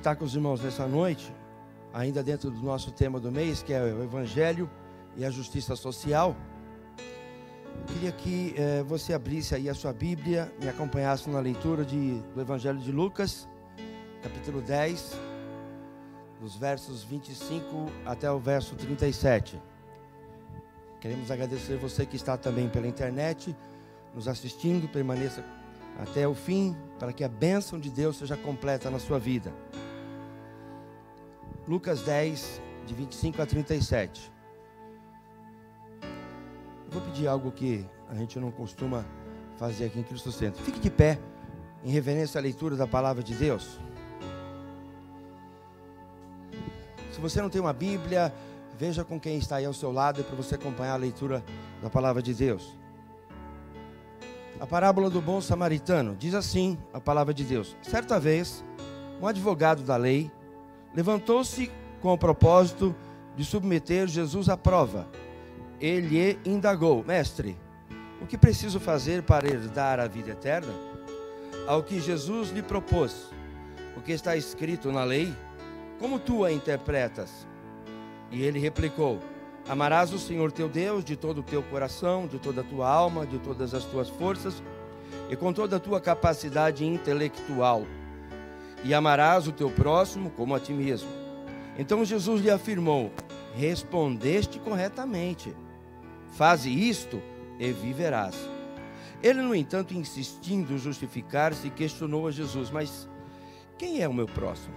Meditar com os irmãos nessa noite, ainda dentro do nosso tema do mês, que é o Evangelho e a Justiça Social. Eu queria que eh, você abrisse aí a sua Bíblia, me acompanhasse na leitura de, do Evangelho de Lucas, capítulo 10, dos versos 25 até o verso 37. Queremos agradecer você que está também pela internet, nos assistindo, permaneça até o fim, para que a bênção de Deus seja completa na sua vida. Lucas 10, de 25 a 37. Eu vou pedir algo que a gente não costuma fazer aqui em Cristo Centro. Fique de pé em reverência à leitura da palavra de Deus. Se você não tem uma Bíblia, veja com quem está aí ao seu lado para você acompanhar a leitura da palavra de Deus. A parábola do bom samaritano diz assim: a palavra de Deus. Certa vez, um advogado da lei levantou-se com o propósito de submeter Jesus à prova. Ele indagou: Mestre, o que preciso fazer para herdar a vida eterna? Ao que Jesus lhe propôs: O que está escrito na lei? Como tu a interpretas? E ele replicou: Amarás o Senhor teu Deus de todo o teu coração, de toda a tua alma, de todas as tuas forças e com toda a tua capacidade intelectual e amarás o teu próximo como a ti mesmo. Então Jesus lhe afirmou: Respondeste corretamente. Faze isto e viverás. Ele, no entanto, insistindo justificar-se, questionou a Jesus: Mas quem é o meu próximo?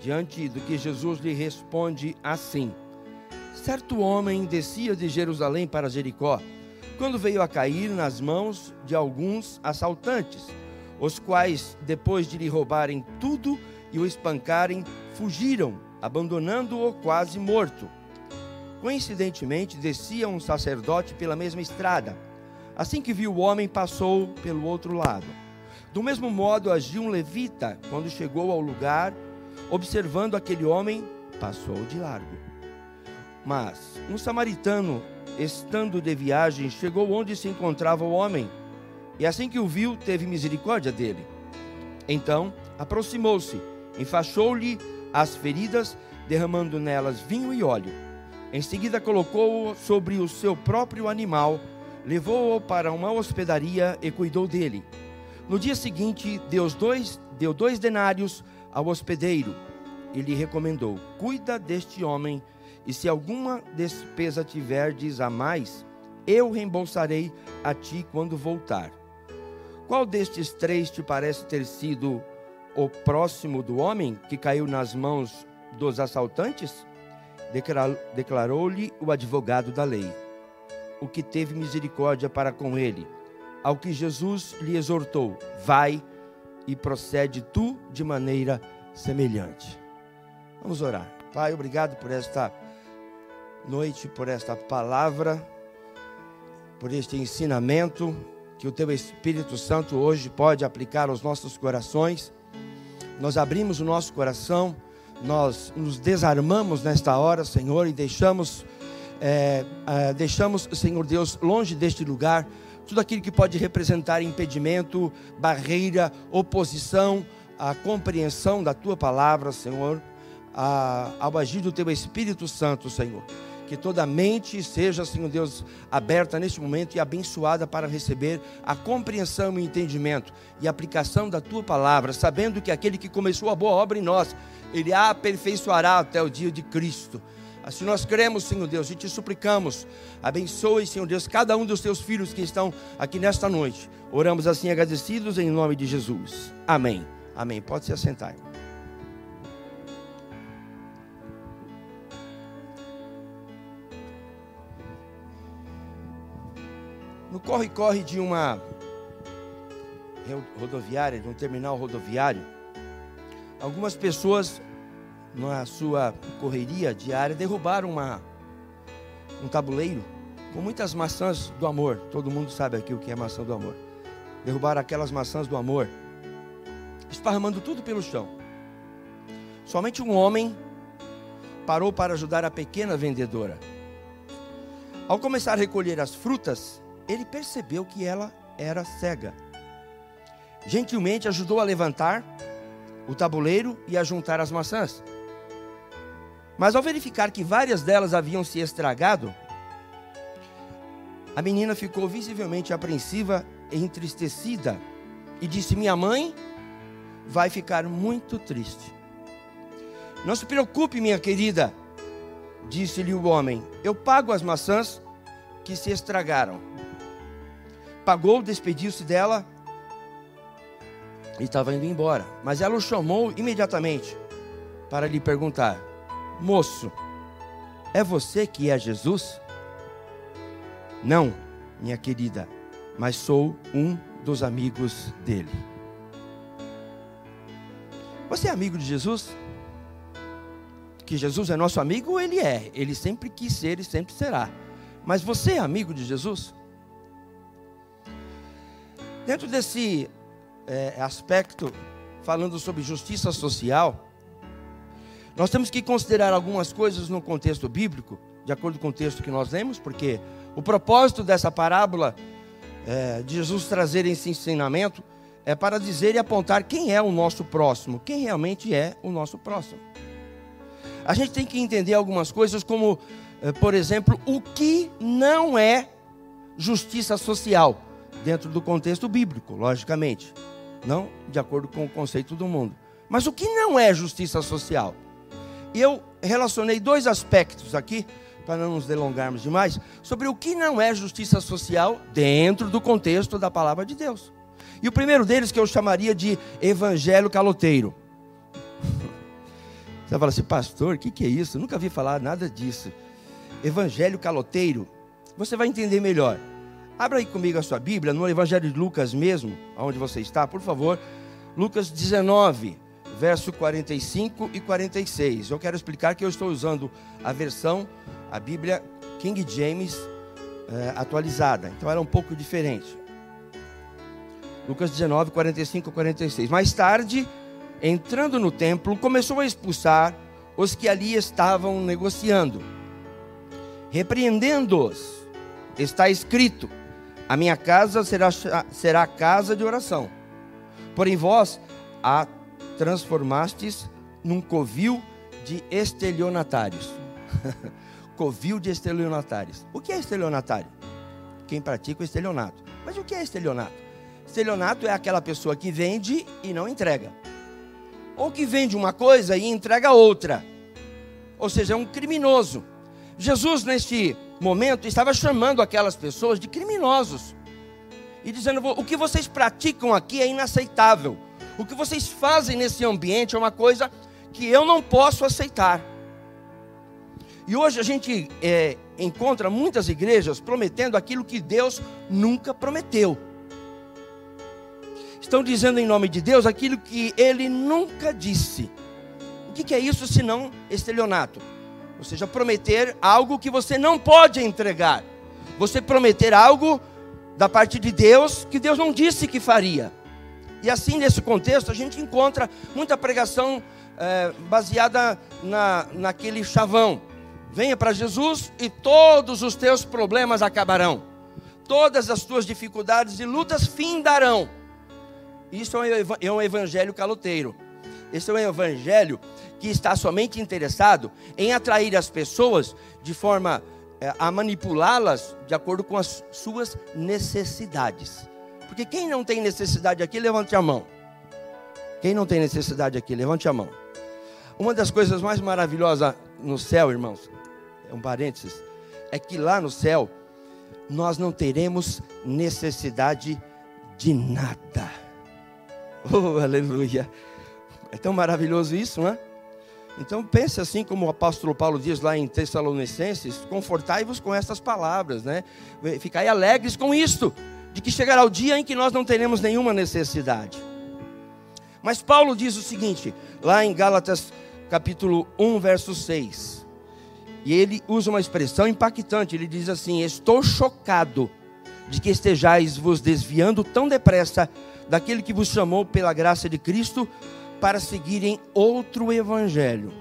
Diante do que Jesus lhe responde assim: Certo homem descia de Jerusalém para Jericó, quando veio a cair nas mãos de alguns assaltantes os quais, depois de lhe roubarem tudo e o espancarem, fugiram, abandonando-o quase morto. Coincidentemente, descia um sacerdote pela mesma estrada. Assim que viu o homem, passou pelo outro lado. Do mesmo modo, agiu um levita quando chegou ao lugar, observando aquele homem, passou de largo. Mas um samaritano, estando de viagem, chegou onde se encontrava o homem e assim que o viu, teve misericórdia dele. Então aproximou-se, enfaixou-lhe as feridas, derramando nelas vinho e óleo. Em seguida colocou-o sobre o seu próprio animal, levou-o para uma hospedaria e cuidou dele. No dia seguinte, deu dois, deu dois denários ao hospedeiro e lhe recomendou: Cuida deste homem, e se alguma despesa tiverdes a mais, eu reembolsarei a ti quando voltar. Qual destes três te parece ter sido o próximo do homem que caiu nas mãos dos assaltantes? Declarou-lhe o advogado da lei, o que teve misericórdia para com ele. Ao que Jesus lhe exortou: Vai e procede tu de maneira semelhante. Vamos orar. Pai, obrigado por esta noite, por esta palavra, por este ensinamento que o teu Espírito Santo hoje pode aplicar aos nossos corações. Nós abrimos o nosso coração, nós nos desarmamos nesta hora, Senhor, e deixamos, é, é, deixamos, Senhor Deus, longe deste lugar tudo aquilo que pode representar impedimento, barreira, oposição à compreensão da tua palavra, Senhor, a, ao agir do teu Espírito Santo, Senhor que toda mente seja, Senhor Deus, aberta neste momento e abençoada para receber a compreensão e entendimento e aplicação da tua palavra, sabendo que aquele que começou a boa obra em nós, ele a aperfeiçoará até o dia de Cristo. Assim nós cremos, Senhor Deus, e te suplicamos, abençoe, Senhor Deus, cada um dos teus filhos que estão aqui nesta noite. Oramos assim agradecidos em nome de Jesus. Amém. Amém. Pode se assentar. No corre-corre de uma rodoviária, de um terminal rodoviário, algumas pessoas, na sua correria diária, derrubaram uma, um tabuleiro com muitas maçãs do amor. Todo mundo sabe aqui o que é maçã do amor. Derrubaram aquelas maçãs do amor, esparramando tudo pelo chão. Somente um homem parou para ajudar a pequena vendedora. Ao começar a recolher as frutas, ele percebeu que ela era cega. Gentilmente ajudou a levantar o tabuleiro e a juntar as maçãs. Mas ao verificar que várias delas haviam se estragado, a menina ficou visivelmente apreensiva e entristecida e disse: Minha mãe vai ficar muito triste. Não se preocupe, minha querida, disse-lhe o homem: Eu pago as maçãs que se estragaram. Pagou, despediu-se dela e estava indo embora. Mas ela o chamou imediatamente para lhe perguntar: Moço, é você que é Jesus? Não, minha querida, mas sou um dos amigos dele. Você é amigo de Jesus? Que Jesus é nosso amigo, ele é. Ele sempre quis ser e sempre será. Mas você é amigo de Jesus? Dentro desse é, aspecto, falando sobre justiça social, nós temos que considerar algumas coisas no contexto bíblico, de acordo com o texto que nós lemos, porque o propósito dessa parábola é, de Jesus trazer esse ensinamento é para dizer e apontar quem é o nosso próximo, quem realmente é o nosso próximo. A gente tem que entender algumas coisas, como, é, por exemplo, o que não é justiça social, dentro do contexto bíblico, logicamente não de acordo com o conceito do mundo. Mas o que não é justiça social? E eu relacionei dois aspectos aqui, para não nos delongarmos demais, sobre o que não é justiça social dentro do contexto da palavra de Deus. E o primeiro deles que eu chamaria de evangelho caloteiro. Você fala assim, pastor, o que, que é isso? Nunca vi falar nada disso. Evangelho caloteiro. Você vai entender melhor. Abra aí comigo a sua Bíblia, no Evangelho de Lucas mesmo, onde você está, por favor. Lucas 19, verso 45 e 46. Eu quero explicar que eu estou usando a versão, a Bíblia King James é, atualizada. Então era um pouco diferente. Lucas 19, 45 e 46. Mais tarde, entrando no templo, começou a expulsar os que ali estavam negociando, repreendendo-os. Está escrito: a minha casa será, será casa de oração. Porém, vós a transformastes num covil de estelionatários. covil de estelionatários. O que é estelionatário? Quem pratica o estelionato. Mas o que é estelionato? Estelionato é aquela pessoa que vende e não entrega. Ou que vende uma coisa e entrega outra. Ou seja, é um criminoso. Jesus, neste momento, estava chamando aquelas pessoas de criminosos. E dizendo: o que vocês praticam aqui é inaceitável. O que vocês fazem nesse ambiente é uma coisa que eu não posso aceitar. E hoje a gente é, encontra muitas igrejas prometendo aquilo que Deus nunca prometeu. Estão dizendo em nome de Deus aquilo que Ele nunca disse. O que, que é isso senão estelionato? Ou seja, prometer algo que você não pode entregar. Você prometer algo da parte de Deus que Deus não disse que faria. E assim, nesse contexto, a gente encontra muita pregação é, baseada na, naquele chavão. Venha para Jesus e todos os teus problemas acabarão. Todas as tuas dificuldades e lutas findarão. Isso é um evangelho caloteiro. Esse é um evangelho que está somente interessado em atrair as pessoas de forma é, a manipulá-las de acordo com as suas necessidades. Porque quem não tem necessidade aqui, levante a mão. Quem não tem necessidade aqui, levante a mão. Uma das coisas mais maravilhosas no céu, irmãos, é um parênteses, é que lá no céu nós não teremos necessidade de nada. Oh, aleluia. É tão maravilhoso isso, não é? Então pense assim como o apóstolo Paulo diz lá em Tessalonicenses, confortai-vos com estas palavras, né? Ficai alegres com isto, de que chegará o dia em que nós não teremos nenhuma necessidade. Mas Paulo diz o seguinte, lá em Gálatas capítulo 1, verso 6. E ele usa uma expressão impactante, ele diz assim: "Estou chocado de que estejais vos desviando tão depressa daquele que vos chamou pela graça de Cristo para seguirem outro evangelho.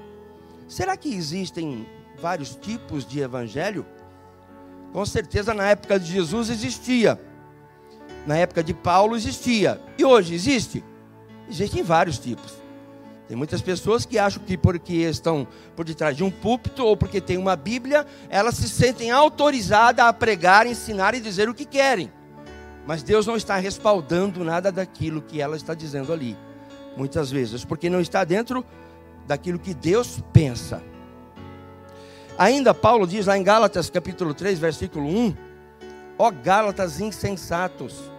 Será que existem vários tipos de evangelho? Com certeza na época de Jesus existia. Na época de Paulo existia. E hoje existe? Existem vários tipos. Tem muitas pessoas que acham que porque estão por detrás de um púlpito ou porque tem uma Bíblia, elas se sentem autorizadas a pregar, ensinar e dizer o que querem. Mas Deus não está respaldando nada daquilo que ela está dizendo ali muitas vezes, porque não está dentro daquilo que Deus pensa. Ainda Paulo diz lá em Gálatas capítulo 3, versículo 1: Ó Gálatas insensatos,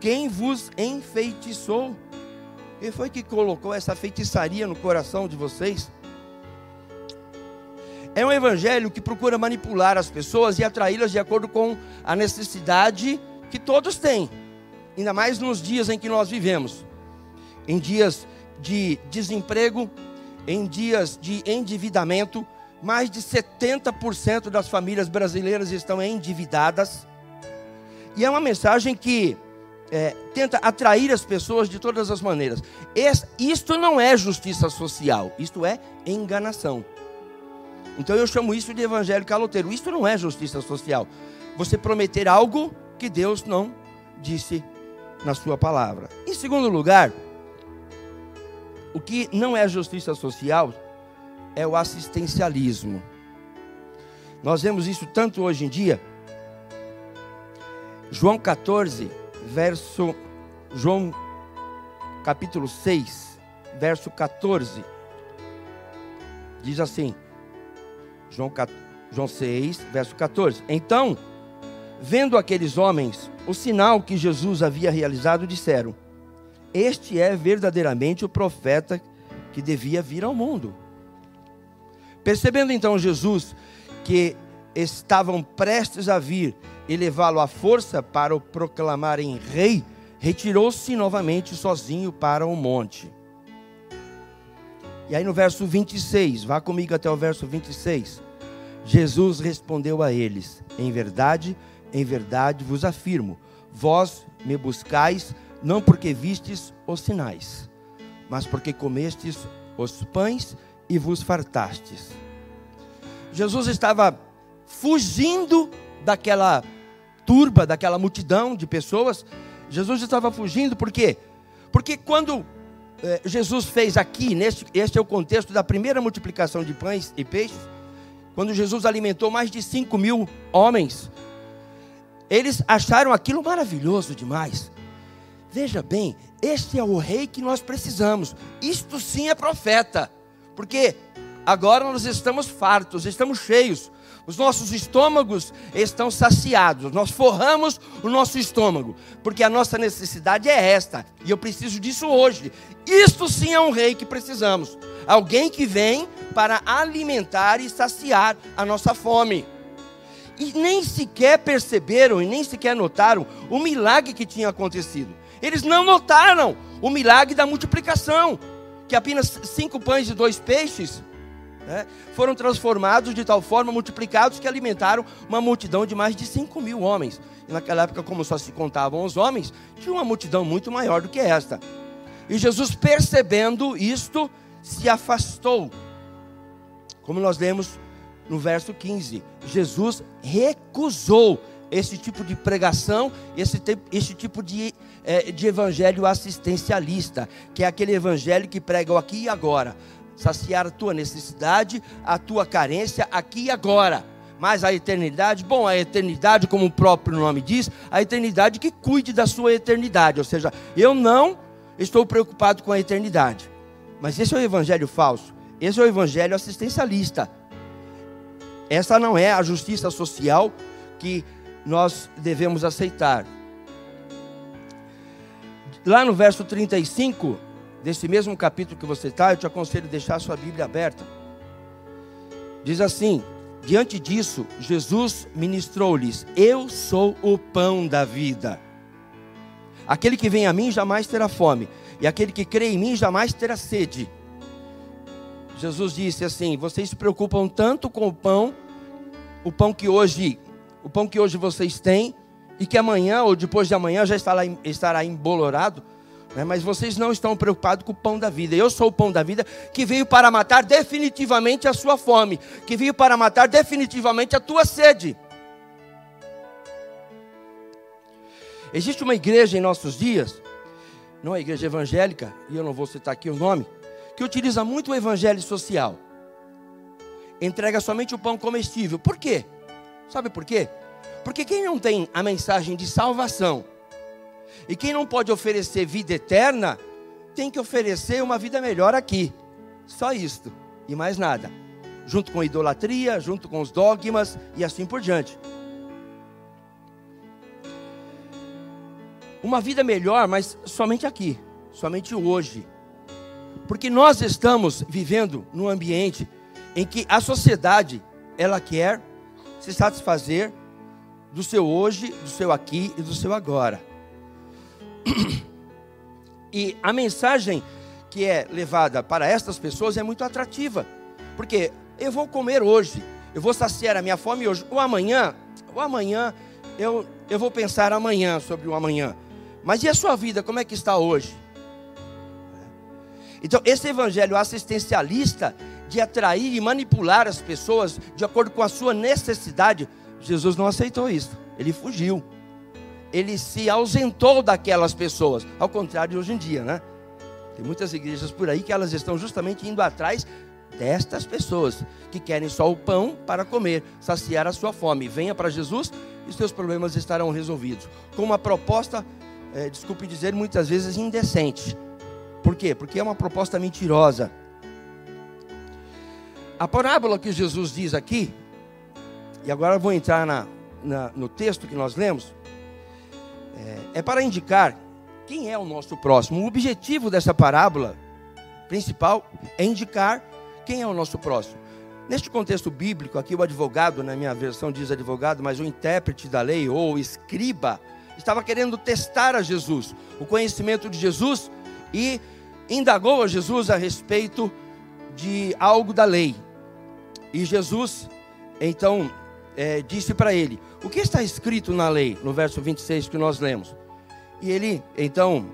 quem vos enfeitiçou? Quem foi que colocou essa feitiçaria no coração de vocês? É um evangelho que procura manipular as pessoas e atraí-las de acordo com a necessidade que todos têm, ainda mais nos dias em que nós vivemos em dias de desemprego, em dias de endividamento. Mais de 70% das famílias brasileiras estão endividadas. E é uma mensagem que é, tenta atrair as pessoas de todas as maneiras. Esse, isto não é justiça social, isto é enganação. Então eu chamo isso de evangelho caloteiro. Isto não é justiça social. Você prometer algo que Deus não disse na sua palavra. Em segundo lugar, o que não é justiça social é o assistencialismo. Nós vemos isso tanto hoje em dia. João 14, verso João capítulo 6, verso 14. Diz assim: João, João 6, verso 14. Então, vendo aqueles homens o sinal que Jesus havia realizado, disseram: este é verdadeiramente o profeta que devia vir ao mundo. Percebendo então Jesus que estavam prestes a vir e levá-lo à força para o proclamarem rei, retirou-se novamente sozinho para o monte. E aí no verso 26, vá comigo até o verso 26. Jesus respondeu a eles: Em verdade, em verdade vos afirmo, vós me buscais não porque vistes os sinais, mas porque comestes os pães e vos fartastes. Jesus estava fugindo daquela turba, daquela multidão de pessoas. Jesus estava fugindo por quê? Porque quando eh, Jesus fez aqui, neste, este é o contexto da primeira multiplicação de pães e peixes, quando Jesus alimentou mais de 5 mil homens, eles acharam aquilo maravilhoso demais. Veja bem, este é o rei que nós precisamos. Isto sim é profeta. Porque agora nós estamos fartos, estamos cheios. Os nossos estômagos estão saciados. Nós forramos o nosso estômago, porque a nossa necessidade é esta, e eu preciso disso hoje. Isto sim é um rei que precisamos. Alguém que vem para alimentar e saciar a nossa fome. E nem sequer perceberam e nem sequer notaram o milagre que tinha acontecido. Eles não notaram o milagre da multiplicação, que apenas cinco pães e dois peixes né, foram transformados de tal forma, multiplicados, que alimentaram uma multidão de mais de cinco mil homens. E naquela época, como só se contavam os homens, tinha uma multidão muito maior do que esta. E Jesus, percebendo isto, se afastou. Como nós lemos no verso 15: Jesus recusou esse tipo de pregação, esse, esse tipo de, é, de evangelho assistencialista, que é aquele evangelho que prega o aqui e agora, saciar a tua necessidade, a tua carência aqui e agora. Mas a eternidade, bom, a eternidade, como o próprio nome diz, a eternidade que cuide da sua eternidade. Ou seja, eu não estou preocupado com a eternidade. Mas esse é o evangelho falso. Esse é o evangelho assistencialista. Essa não é a justiça social que nós devemos aceitar. Lá no verso 35, desse mesmo capítulo que você está, eu te aconselho a deixar a sua Bíblia aberta. Diz assim: Diante disso, Jesus ministrou-lhes: Eu sou o pão da vida. Aquele que vem a mim jamais terá fome, e aquele que crê em mim jamais terá sede. Jesus disse assim: Vocês se preocupam tanto com o pão, o pão que hoje, o pão que hoje vocês têm, e que amanhã ou depois de amanhã já estará, estará embolorado. Né? Mas vocês não estão preocupados com o pão da vida. Eu sou o pão da vida que veio para matar definitivamente a sua fome, que veio para matar definitivamente a tua sede. Existe uma igreja em nossos dias, não é igreja evangélica, e eu não vou citar aqui o nome, que utiliza muito o evangelho social. Entrega somente o pão comestível. Por quê? Sabe por quê? Porque quem não tem a mensagem de salvação, e quem não pode oferecer vida eterna, tem que oferecer uma vida melhor aqui. Só isto e mais nada. Junto com a idolatria, junto com os dogmas e assim por diante. Uma vida melhor, mas somente aqui, somente hoje. Porque nós estamos vivendo num ambiente em que a sociedade ela quer se satisfazer do seu hoje, do seu aqui e do seu agora. E a mensagem que é levada para estas pessoas é muito atrativa, porque eu vou comer hoje, eu vou saciar a minha fome hoje, ou amanhã, ou amanhã eu, eu vou pensar amanhã sobre o amanhã. Mas e a sua vida, como é que está hoje? Então, esse evangelho assistencialista de atrair e manipular as pessoas de acordo com a sua necessidade, Jesus não aceitou isso. Ele fugiu. Ele se ausentou daquelas pessoas. Ao contrário de hoje em dia, né? Tem muitas igrejas por aí que elas estão justamente indo atrás destas pessoas que querem só o pão para comer, saciar a sua fome. Venha para Jesus e seus problemas estarão resolvidos. Com uma proposta, é, desculpe dizer, muitas vezes indecente. Por quê? Porque é uma proposta mentirosa. A parábola que Jesus diz aqui, e agora vou entrar na, na, no texto que nós lemos, é, é para indicar quem é o nosso próximo. O objetivo dessa parábola principal é indicar quem é o nosso próximo. Neste contexto bíblico, aqui o advogado, na minha versão diz advogado, mas o intérprete da lei ou escriba, estava querendo testar a Jesus, o conhecimento de Jesus e indagou a Jesus a respeito de algo da lei. E Jesus, então, é, disse para ele: O que está escrito na lei, no verso 26 que nós lemos? E ele, então,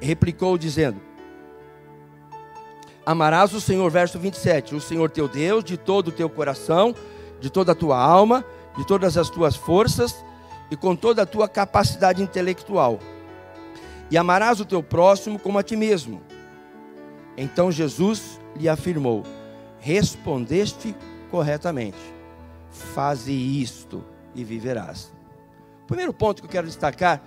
replicou, dizendo: Amarás o Senhor, verso 27, o Senhor teu Deus, de todo o teu coração, de toda a tua alma, de todas as tuas forças e com toda a tua capacidade intelectual. E amarás o teu próximo como a ti mesmo. Então Jesus lhe afirmou: Respondeste corretamente faze isto e viverás. O primeiro ponto que eu quero destacar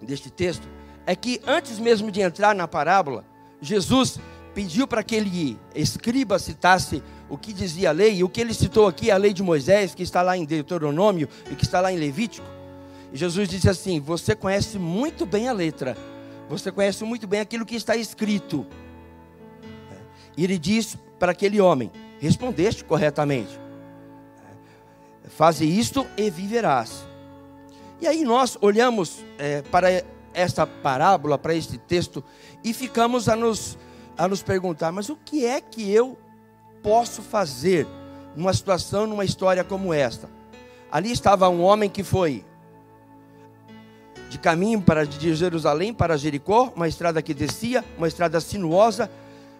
deste texto é que antes mesmo de entrar na parábola, Jesus pediu para que ele escriba citasse o que dizia a lei, e o que ele citou aqui, a lei de Moisés, que está lá em Deuteronômio e que está lá em Levítico. E Jesus disse assim: Você conhece muito bem a letra, você conhece muito bem aquilo que está escrito. E ele diz para aquele homem: Respondeste corretamente. Faze isto e viverás. E aí nós olhamos é, para esta parábola, para este texto, e ficamos a nos, a nos perguntar: mas o que é que eu posso fazer numa situação, numa história como esta? Ali estava um homem que foi de caminho para de Jerusalém para Jericó, uma estrada que descia, uma estrada sinuosa,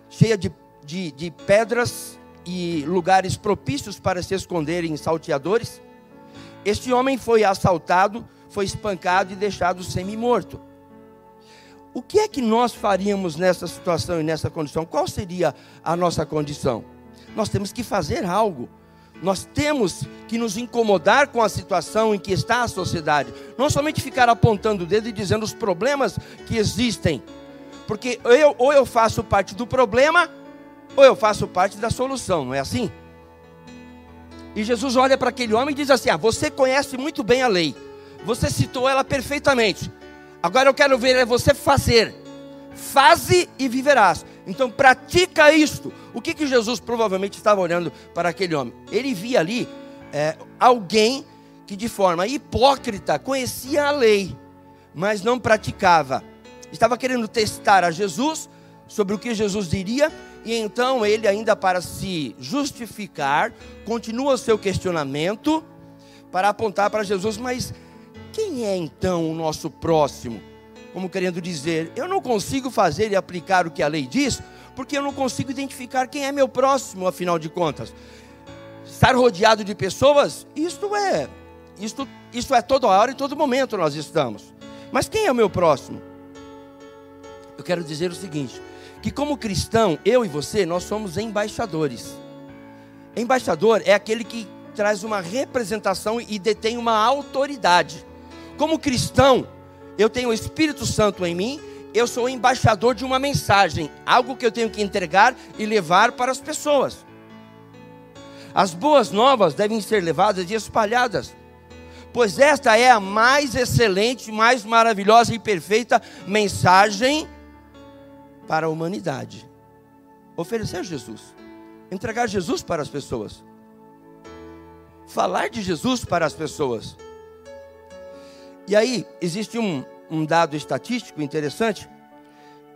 cheia de, de, de pedras e lugares propícios para se esconderem em salteadores. Este homem foi assaltado, foi espancado e deixado semi-morto. O que é que nós faríamos nessa situação e nessa condição? Qual seria a nossa condição? Nós temos que fazer algo. Nós temos que nos incomodar com a situação em que está a sociedade. Não somente ficar apontando o dedo e dizendo os problemas que existem. Porque eu, ou eu faço parte do problema, ou eu faço parte da solução, não é assim? E Jesus olha para aquele homem e diz assim: Ah, você conhece muito bem a lei, você citou ela perfeitamente. Agora eu quero ver é você fazer. faze e viverás. Então pratica isto. O que, que Jesus provavelmente estava olhando para aquele homem? Ele via ali é, alguém que de forma hipócrita conhecia a lei, mas não praticava. Estava querendo testar a Jesus sobre o que Jesus diria, e então ele, ainda para se justificar, continua o seu questionamento para apontar para Jesus, mas quem é então o nosso próximo? Como querendo dizer, eu não consigo fazer e aplicar o que a lei diz, porque eu não consigo identificar quem é meu próximo, afinal de contas. Estar rodeado de pessoas, isto é, isto, isto é toda hora e todo momento nós estamos. Mas quem é o meu próximo? Eu quero dizer o seguinte: que como cristão, eu e você, nós somos embaixadores. Embaixador é aquele que traz uma representação e detém uma autoridade. Como cristão, eu tenho o Espírito Santo em mim, eu sou embaixador de uma mensagem, algo que eu tenho que entregar e levar para as pessoas. As boas novas devem ser levadas e espalhadas, pois esta é a mais excelente, mais maravilhosa e perfeita mensagem para a humanidade. Oferecer Jesus, entregar Jesus para as pessoas, falar de Jesus para as pessoas. E aí, existe um, um dado estatístico interessante.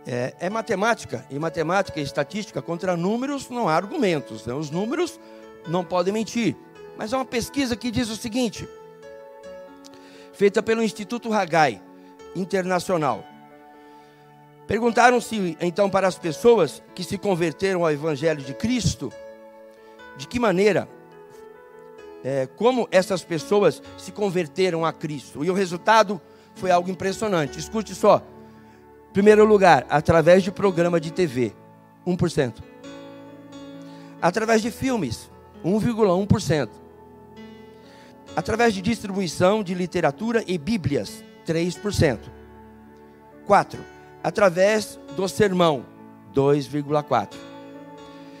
É, é, matemática, e matemática e estatística contra números não há argumentos. Né? Os números não podem mentir. Mas há uma pesquisa que diz o seguinte, feita pelo Instituto Hagai Internacional. Perguntaram-se então para as pessoas que se converteram ao Evangelho de Cristo, de que maneira é, como essas pessoas se converteram a Cristo. E o resultado foi algo impressionante. Escute só. Primeiro lugar, através de programa de TV, 1%. Através de filmes, 1,1%. Através de distribuição de literatura e bíblias, 3%. 4. Através do sermão, 2,4%.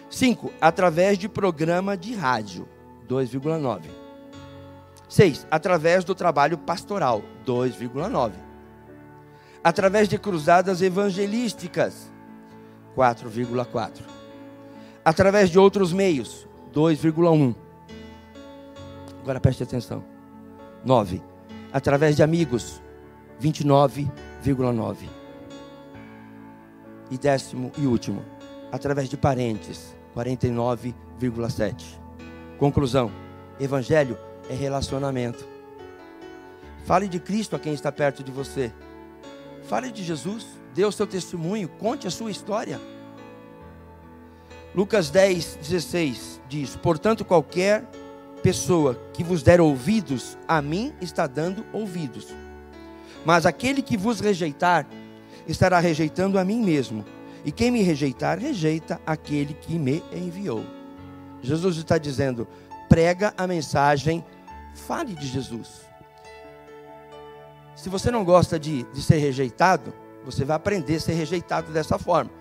5. Através de programa de rádio, 2,9. 6. Através do trabalho pastoral, 2,9. Através de cruzadas evangelísticas, 4,4. Através de outros meios, 2,1. Agora preste atenção. 9. Através de amigos, 29,9. E décimo e último, através de parentes, 49,7. Conclusão: Evangelho é relacionamento. Fale de Cristo a quem está perto de você. Fale de Jesus, dê o seu testemunho, conte a sua história. Lucas 10, 16 diz: Portanto, qualquer pessoa que vos der ouvidos, a mim está dando ouvidos. Mas aquele que vos rejeitar, estará rejeitando a mim mesmo. E quem me rejeitar, rejeita aquele que me enviou. Jesus está dizendo: prega a mensagem, fale de Jesus. Se você não gosta de, de ser rejeitado, você vai aprender a ser rejeitado dessa forma.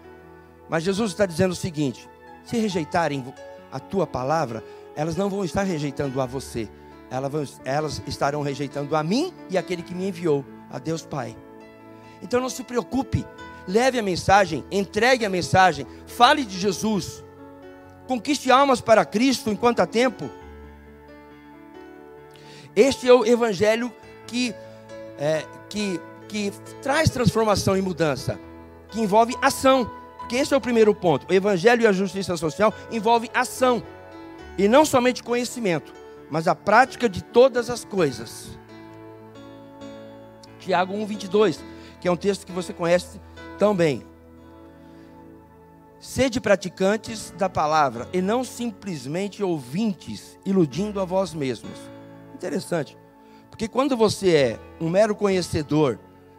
Mas Jesus está dizendo o seguinte: se rejeitarem a tua palavra, elas não vão estar rejeitando a você, elas, vão, elas estarão rejeitando a mim e aquele que me enviou, a Deus Pai. Então não se preocupe, leve a mensagem, entregue a mensagem, fale de Jesus. Conquiste almas para Cristo enquanto há tempo. Este é o evangelho que, é, que, que traz transformação e mudança, que envolve ação. Porque esse é o primeiro ponto. O evangelho e a justiça social envolve ação. E não somente conhecimento, mas a prática de todas as coisas. Tiago 1,22, que é um texto que você conhece tão bem. Sede praticantes da palavra e não simplesmente ouvintes, iludindo a vós mesmos. Interessante, porque quando você é um mero conhecedor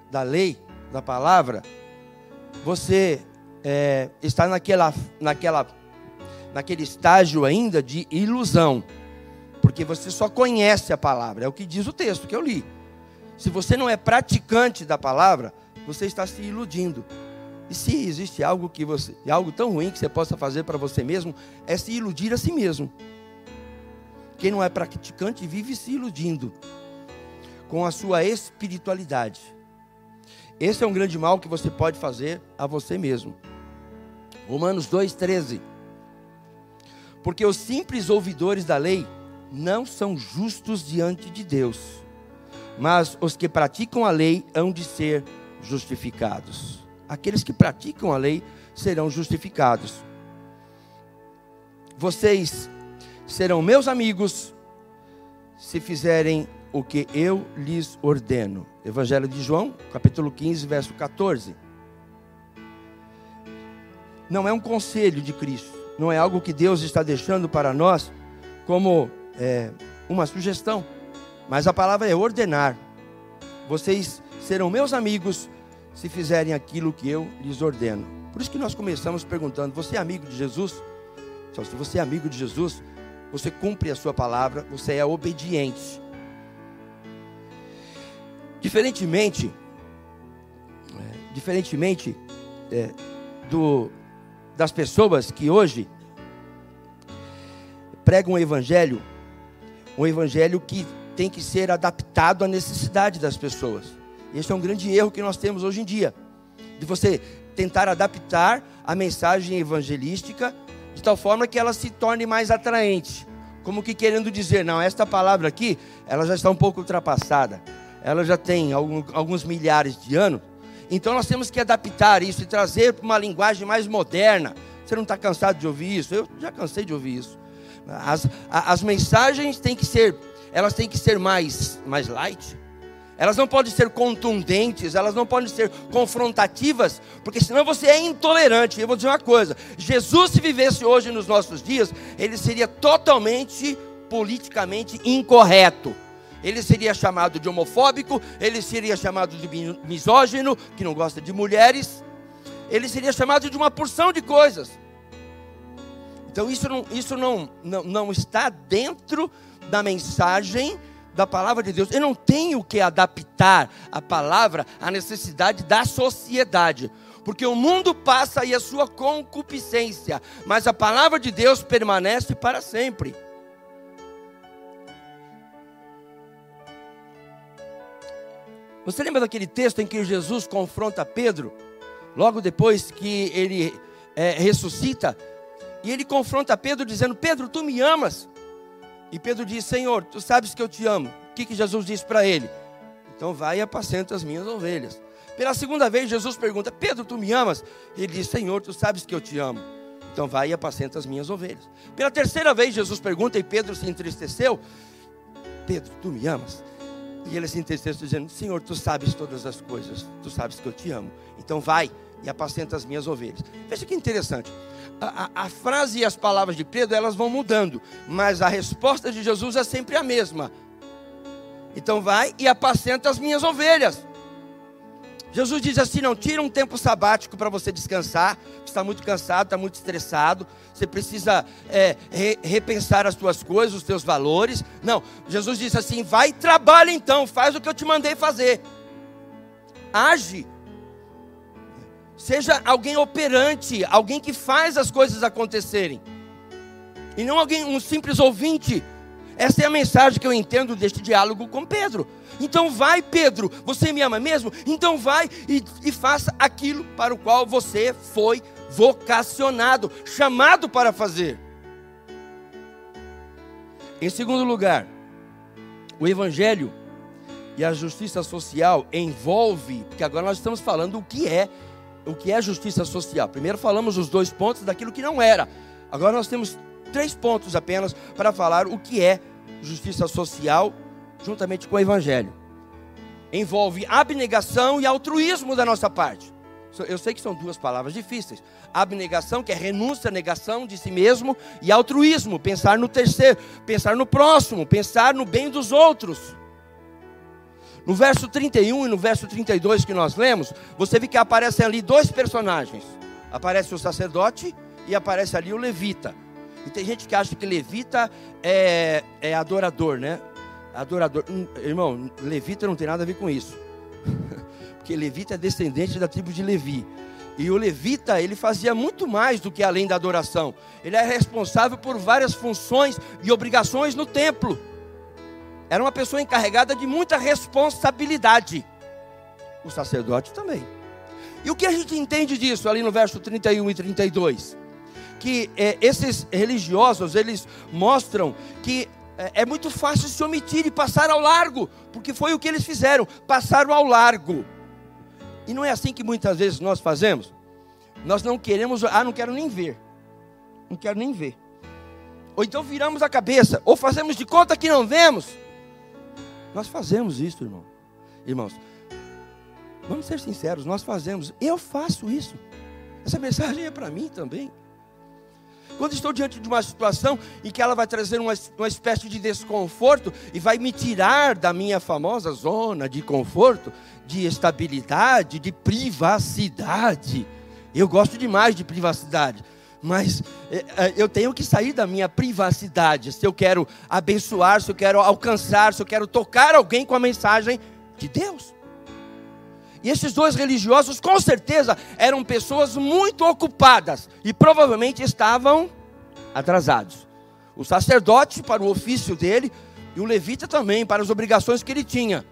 da lei, da palavra, você é, está naquela, naquela, naquele estágio ainda de ilusão, porque você só conhece a palavra, é o que diz o texto que eu li. Se você não é praticante da palavra, você está se iludindo. E se existe algo que você, algo tão ruim que você possa fazer para você mesmo, é se iludir a si mesmo. Quem não é praticante vive se iludindo com a sua espiritualidade. Esse é um grande mal que você pode fazer a você mesmo. Romanos 2,13. Porque os simples ouvidores da lei não são justos diante de Deus, mas os que praticam a lei hão de ser justificados. Aqueles que praticam a lei serão justificados. Vocês serão meus amigos se fizerem o que eu lhes ordeno. Evangelho de João, capítulo 15, verso 14. Não é um conselho de Cristo, não é algo que Deus está deixando para nós como é, uma sugestão, mas a palavra é ordenar. Vocês serão meus amigos se fizerem aquilo que eu lhes ordeno. Por isso que nós começamos perguntando: você é amigo de Jesus? Só se você é amigo de Jesus, você cumpre a sua palavra, você é obediente. Diferentemente, é, diferentemente é, do, das pessoas que hoje pregam o evangelho, um evangelho que tem que ser adaptado à necessidade das pessoas. Esse é um grande erro que nós temos hoje em dia, de você tentar adaptar a mensagem evangelística de tal forma que ela se torne mais atraente, como que querendo dizer, não, esta palavra aqui, ela já está um pouco ultrapassada ela já tem alguns milhares de anos. Então nós temos que adaptar isso e trazer para uma linguagem mais moderna. Você não está cansado de ouvir isso? Eu já cansei de ouvir isso. As, as mensagens têm que ser, elas têm que ser mais, mais light. Elas não podem ser contundentes, elas não podem ser confrontativas, porque senão você é intolerante. Eu vou dizer uma coisa: Jesus, se vivesse hoje nos nossos dias, ele seria totalmente politicamente incorreto ele seria chamado de homofóbico, ele seria chamado de misógino, que não gosta de mulheres, ele seria chamado de uma porção de coisas. Então isso não, isso não, não, não está dentro da mensagem da palavra de Deus. Eu não tenho que adaptar a palavra à necessidade da sociedade. Porque o mundo passa e a sua concupiscência, mas a palavra de Deus permanece para sempre. Você lembra daquele texto em que Jesus confronta Pedro, logo depois que ele é, ressuscita, e ele confronta Pedro dizendo: Pedro, tu me amas? E Pedro diz: Senhor, tu sabes que eu te amo. O que, que Jesus disse para ele? Então vai e apacenta as minhas ovelhas. Pela segunda vez, Jesus pergunta: Pedro, tu me amas? Ele diz: Senhor, tu sabes que eu te amo. Então vai e apacenta as minhas ovelhas. Pela terceira vez, Jesus pergunta e Pedro se entristeceu: Pedro, tu me amas? E ele se entristeceu dizendo: Senhor, tu sabes todas as coisas, tu sabes que eu te amo. Então vai e apacenta as minhas ovelhas. Veja que interessante. A, a, frase e as palavras de Pedro elas vão mudando, mas a resposta de Jesus é sempre a mesma. Então vai e apacenta as minhas ovelhas. Jesus diz assim: não, tira um tempo sabático para você descansar. Está muito cansado, está muito estressado. Você precisa é, re, repensar as suas coisas, os seus valores. Não, Jesus diz assim: vai e trabalha então, faz o que eu te mandei fazer. Age. Seja alguém operante, alguém que faz as coisas acontecerem. E não alguém, um simples ouvinte. Essa é a mensagem que eu entendo deste diálogo com Pedro. Então vai, Pedro, você me ama mesmo? Então vai e, e faça aquilo para o qual você foi vocacionado, chamado para fazer. Em segundo lugar, o evangelho e a justiça social envolve, porque agora nós estamos falando o que é o que é justiça social. Primeiro falamos os dois pontos daquilo que não era. Agora nós temos três pontos apenas para falar o que é justiça social juntamente com o Evangelho. Envolve abnegação e altruísmo da nossa parte. Eu sei que são duas palavras difíceis. Abnegação, que é renúncia, negação de si mesmo, e altruísmo, pensar no terceiro, pensar no próximo, pensar no bem dos outros. No verso 31 e no verso 32 que nós lemos, você vê que aparecem ali dois personagens. Aparece o sacerdote e aparece ali o levita. E tem gente que acha que levita é, é adorador, né? Adorador. Hum, irmão, levita não tem nada a ver com isso. Porque levita é descendente da tribo de Levi. E o levita, ele fazia muito mais do que além da adoração. Ele era responsável por várias funções e obrigações no templo. Era uma pessoa encarregada de muita responsabilidade. o sacerdote também. E o que a gente entende disso ali no verso 31 e 32? Que é, esses religiosos, eles mostram que é, é muito fácil se omitir e passar ao largo, porque foi o que eles fizeram, passaram ao largo. E não é assim que muitas vezes nós fazemos? Nós não queremos, ah, não quero nem ver. Não quero nem ver. Ou então viramos a cabeça, ou fazemos de conta que não vemos. Nós fazemos isso, irmão. Irmãos, vamos ser sinceros, nós fazemos. Eu faço isso. Essa mensagem é para mim também. Quando estou diante de uma situação em que ela vai trazer uma, uma espécie de desconforto e vai me tirar da minha famosa zona de conforto, de estabilidade, de privacidade. Eu gosto demais de privacidade mas é, é, eu tenho que sair da minha privacidade. Se eu quero abençoar, se eu quero alcançar, se eu quero tocar alguém com a mensagem de Deus. E esses dois religiosos, com certeza, eram pessoas muito ocupadas e provavelmente estavam atrasados. O sacerdote para o ofício dele e o levita também para as obrigações que ele tinha.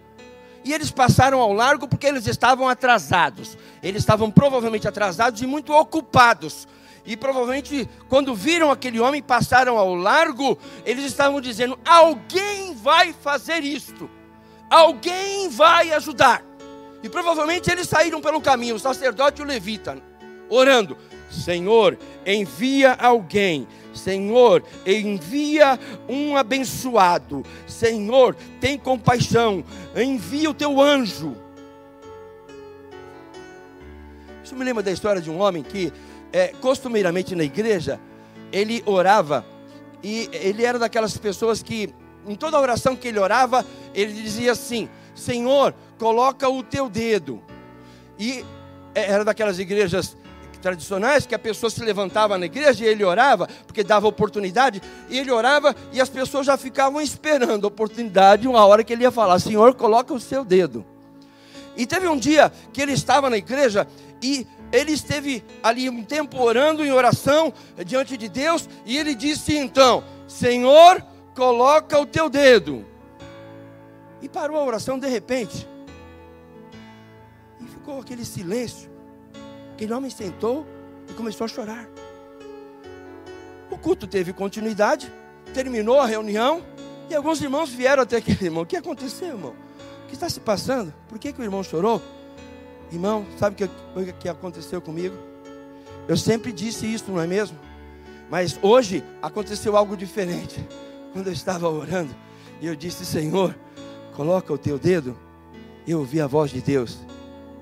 E eles passaram ao largo porque eles estavam atrasados. Eles estavam provavelmente atrasados e muito ocupados. E provavelmente, quando viram aquele homem, passaram ao largo, eles estavam dizendo: alguém vai fazer isto, alguém vai ajudar. E provavelmente eles saíram pelo caminho, o sacerdote e o levita, orando: Senhor, envia alguém. Senhor, envia um abençoado. Senhor, tem compaixão. Envia o teu anjo. Isso me lembra da história de um homem que, é, costumeiramente na igreja, ele orava e ele era daquelas pessoas que, em toda oração que ele orava, ele dizia assim: Senhor, coloca o teu dedo. E é, era daquelas igrejas tradicionais que a pessoa se levantava na igreja e ele orava, porque dava oportunidade, e ele orava e as pessoas já ficavam esperando a oportunidade, uma hora que ele ia falar: Senhor, coloca o seu dedo. E teve um dia que ele estava na igreja e ele esteve ali um tempo orando em oração diante de Deus, e ele disse então: Senhor, coloca o teu dedo. E parou a oração de repente. E ficou aquele silêncio. Aquele homem sentou e começou a chorar. O culto teve continuidade, terminou a reunião, e alguns irmãos vieram até aquele irmão. O que aconteceu, irmão? O que está se passando? Por que, que o irmão chorou? Irmão, sabe o que, que aconteceu comigo? Eu sempre disse isso, não é mesmo? Mas hoje aconteceu algo diferente. Quando eu estava orando, e eu disse: Senhor, coloca o teu dedo, eu ouvi a voz de Deus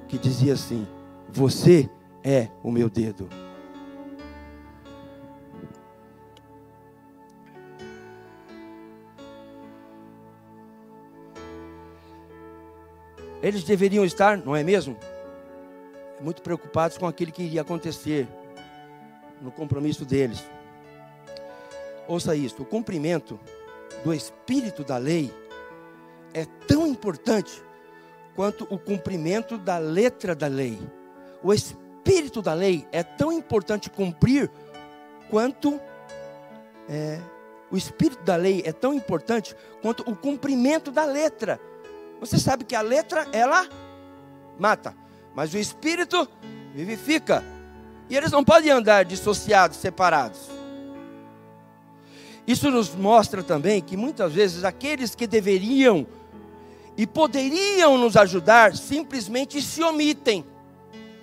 que dizia assim: Você é o meu dedo. Eles deveriam estar, não é mesmo? Muito preocupados com aquilo que iria acontecer no compromisso deles. Ouça isso: o cumprimento do espírito da lei é tão importante quanto o cumprimento da letra da lei. O espírito da lei é tão importante cumprir quanto é, o espírito da lei é tão importante quanto o cumprimento da letra. Você sabe que a letra ela mata, mas o espírito vivifica. E eles não podem andar dissociados, separados. Isso nos mostra também que muitas vezes aqueles que deveriam e poderiam nos ajudar, simplesmente se omitem.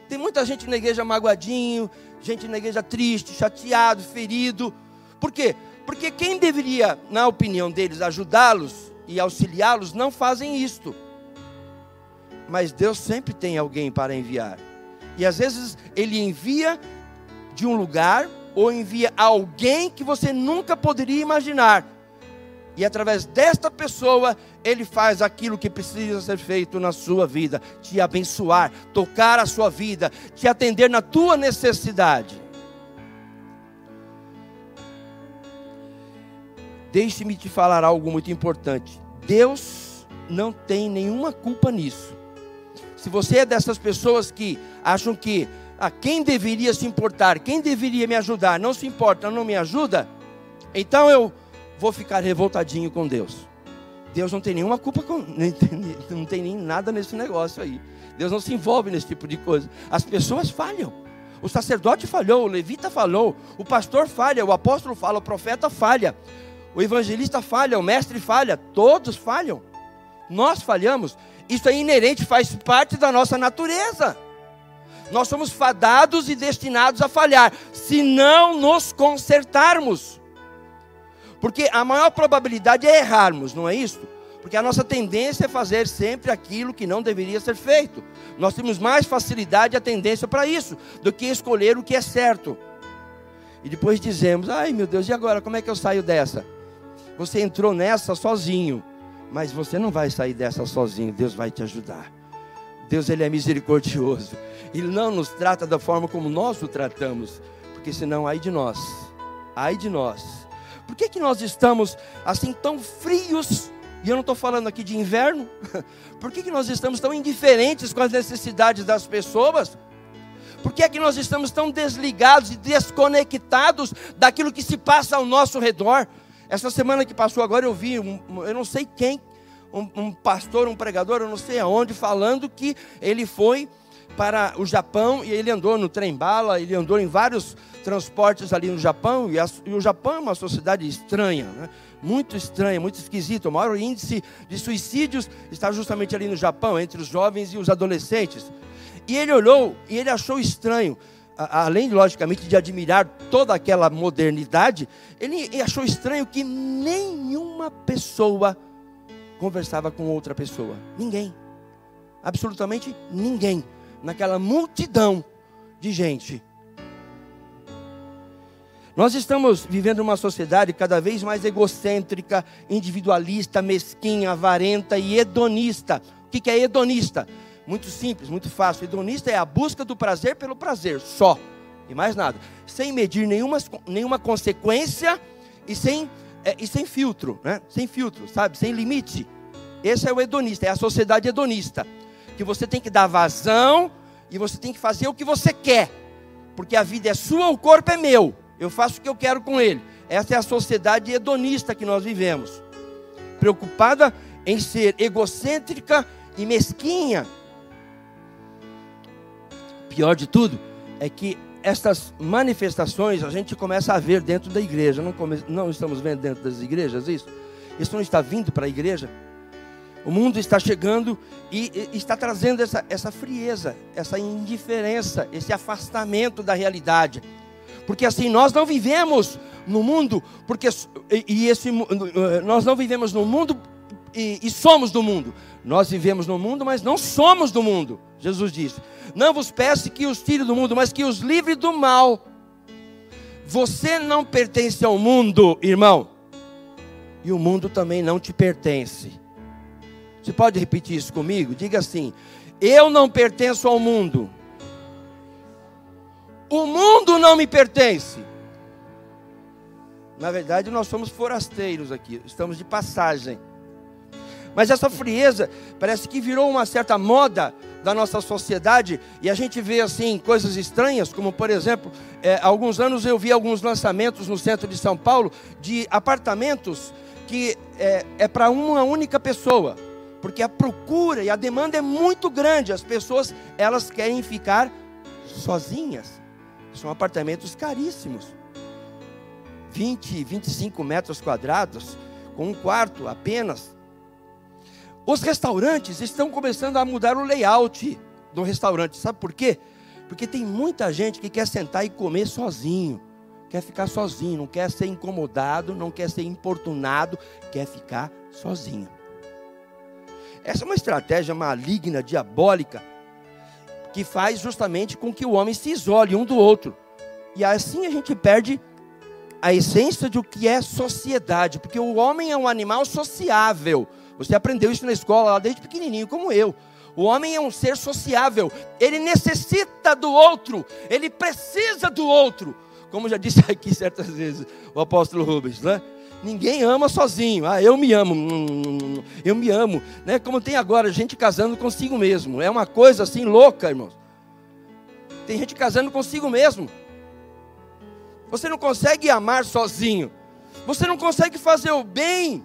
Tem muita gente na igreja magoadinho, gente na igreja triste, chateado, ferido. Por quê? Porque quem deveria, na opinião deles, ajudá-los e auxiliá-los, não fazem isto. Mas Deus sempre tem alguém para enviar. E às vezes Ele envia de um lugar ou envia alguém que você nunca poderia imaginar e através desta pessoa, ele faz aquilo que precisa ser feito na sua vida: te abençoar, tocar a sua vida, te atender na tua necessidade. Deixe-me te falar algo muito importante. Deus não tem nenhuma culpa nisso. Se você é dessas pessoas que acham que a ah, quem deveria se importar, quem deveria me ajudar, não se importa, não me ajuda, então eu vou ficar revoltadinho com Deus. Deus não tem nenhuma culpa com. Não tem nem nada nesse negócio aí. Deus não se envolve nesse tipo de coisa. As pessoas falham. O sacerdote falhou, o levita falhou, o pastor falha, o apóstolo fala, o profeta falha, o evangelista falha, o mestre falha, todos falham. Nós falhamos. Isso é inerente, faz parte da nossa natureza. Nós somos fadados e destinados a falhar, se não nos consertarmos. Porque a maior probabilidade é errarmos, não é isso? Porque a nossa tendência é fazer sempre aquilo que não deveria ser feito. Nós temos mais facilidade e a tendência para isso do que escolher o que é certo. E depois dizemos: ai meu Deus, e agora como é que eu saio dessa? Você entrou nessa sozinho, mas você não vai sair dessa sozinho, Deus vai te ajudar. Deus ele é misericordioso. Ele não nos trata da forma como nós o tratamos, porque senão ai de nós. Ai de nós. Por que, que nós estamos assim tão frios e eu não estou falando aqui de inverno. Por que, que nós estamos tão indiferentes com as necessidades das pessoas? Por que é que nós estamos tão desligados e desconectados daquilo que se passa ao nosso redor? Essa semana que passou agora eu vi, um, eu não sei quem, um, um pastor, um pregador, eu não sei aonde, falando que ele foi para o Japão e ele andou no trem-bala, ele andou em vários transportes ali no Japão, e, a, e o Japão é uma sociedade estranha, né? muito estranha, muito esquisita. O maior índice de suicídios está justamente ali no Japão, entre os jovens e os adolescentes. E ele olhou e ele achou estranho, além, logicamente, de admirar toda aquela modernidade, ele achou estranho que nenhuma pessoa conversava com outra pessoa. Ninguém. Absolutamente ninguém. Naquela multidão de gente. Nós estamos vivendo uma sociedade cada vez mais egocêntrica, individualista, mesquinha, avarenta e hedonista. O que é hedonista? Muito simples, muito fácil. Hedonista é a busca do prazer pelo prazer, só. E mais nada. Sem medir nenhuma, nenhuma consequência e sem, é, e sem filtro, né? Sem filtro, sabe? Sem limite. Esse é o hedonista, é a sociedade hedonista. Que você tem que dar vazão e você tem que fazer o que você quer. Porque a vida é sua, o corpo é meu. Eu faço o que eu quero com ele. Essa é a sociedade hedonista que nós vivemos. Preocupada em ser egocêntrica e mesquinha. Pior de tudo é que estas manifestações a gente começa a ver dentro da igreja. Não, come... não estamos vendo dentro das igrejas isso? Isso não está vindo para a igreja? O mundo está chegando e, e está trazendo essa, essa frieza, essa indiferença, esse afastamento da realidade. Porque assim, nós não vivemos no mundo, porque e, esse, nós não vivemos no mundo e, e somos do mundo. Nós vivemos no mundo, mas não somos do mundo. Jesus disse: Não vos peço que os tire do mundo, mas que os livre do mal. Você não pertence ao mundo, irmão, e o mundo também não te pertence. Você pode repetir isso comigo? Diga assim: Eu não pertenço ao mundo o mundo não me pertence. Na verdade, nós somos forasteiros aqui, estamos de passagem. Mas essa frieza parece que virou uma certa moda da nossa sociedade e a gente vê assim coisas estranhas, como por exemplo, é, alguns anos eu vi alguns lançamentos no centro de São Paulo de apartamentos que é, é para uma única pessoa, porque a procura e a demanda é muito grande. As pessoas elas querem ficar sozinhas. São apartamentos caríssimos. 20, 25 metros quadrados, com um quarto apenas. Os restaurantes estão começando a mudar o layout do restaurante. Sabe por quê? Porque tem muita gente que quer sentar e comer sozinho. Quer ficar sozinho, não quer ser incomodado, não quer ser importunado, quer ficar sozinho. Essa é uma estratégia maligna, diabólica, que faz justamente com que o homem se isole um do outro. E assim a gente perde a essência do que é sociedade, porque o homem é um animal sociável. Você aprendeu isso na escola lá desde pequenininho, como eu. O homem é um ser sociável, ele necessita do outro, ele precisa do outro. Como já disse aqui certas vezes o apóstolo Rubens, né? Ninguém ama sozinho. Ah, eu me amo. Eu me amo. Né? Como tem agora gente casando consigo mesmo. É uma coisa assim louca, irmãos. Tem gente casando consigo mesmo. Você não consegue amar sozinho. Você não consegue fazer o bem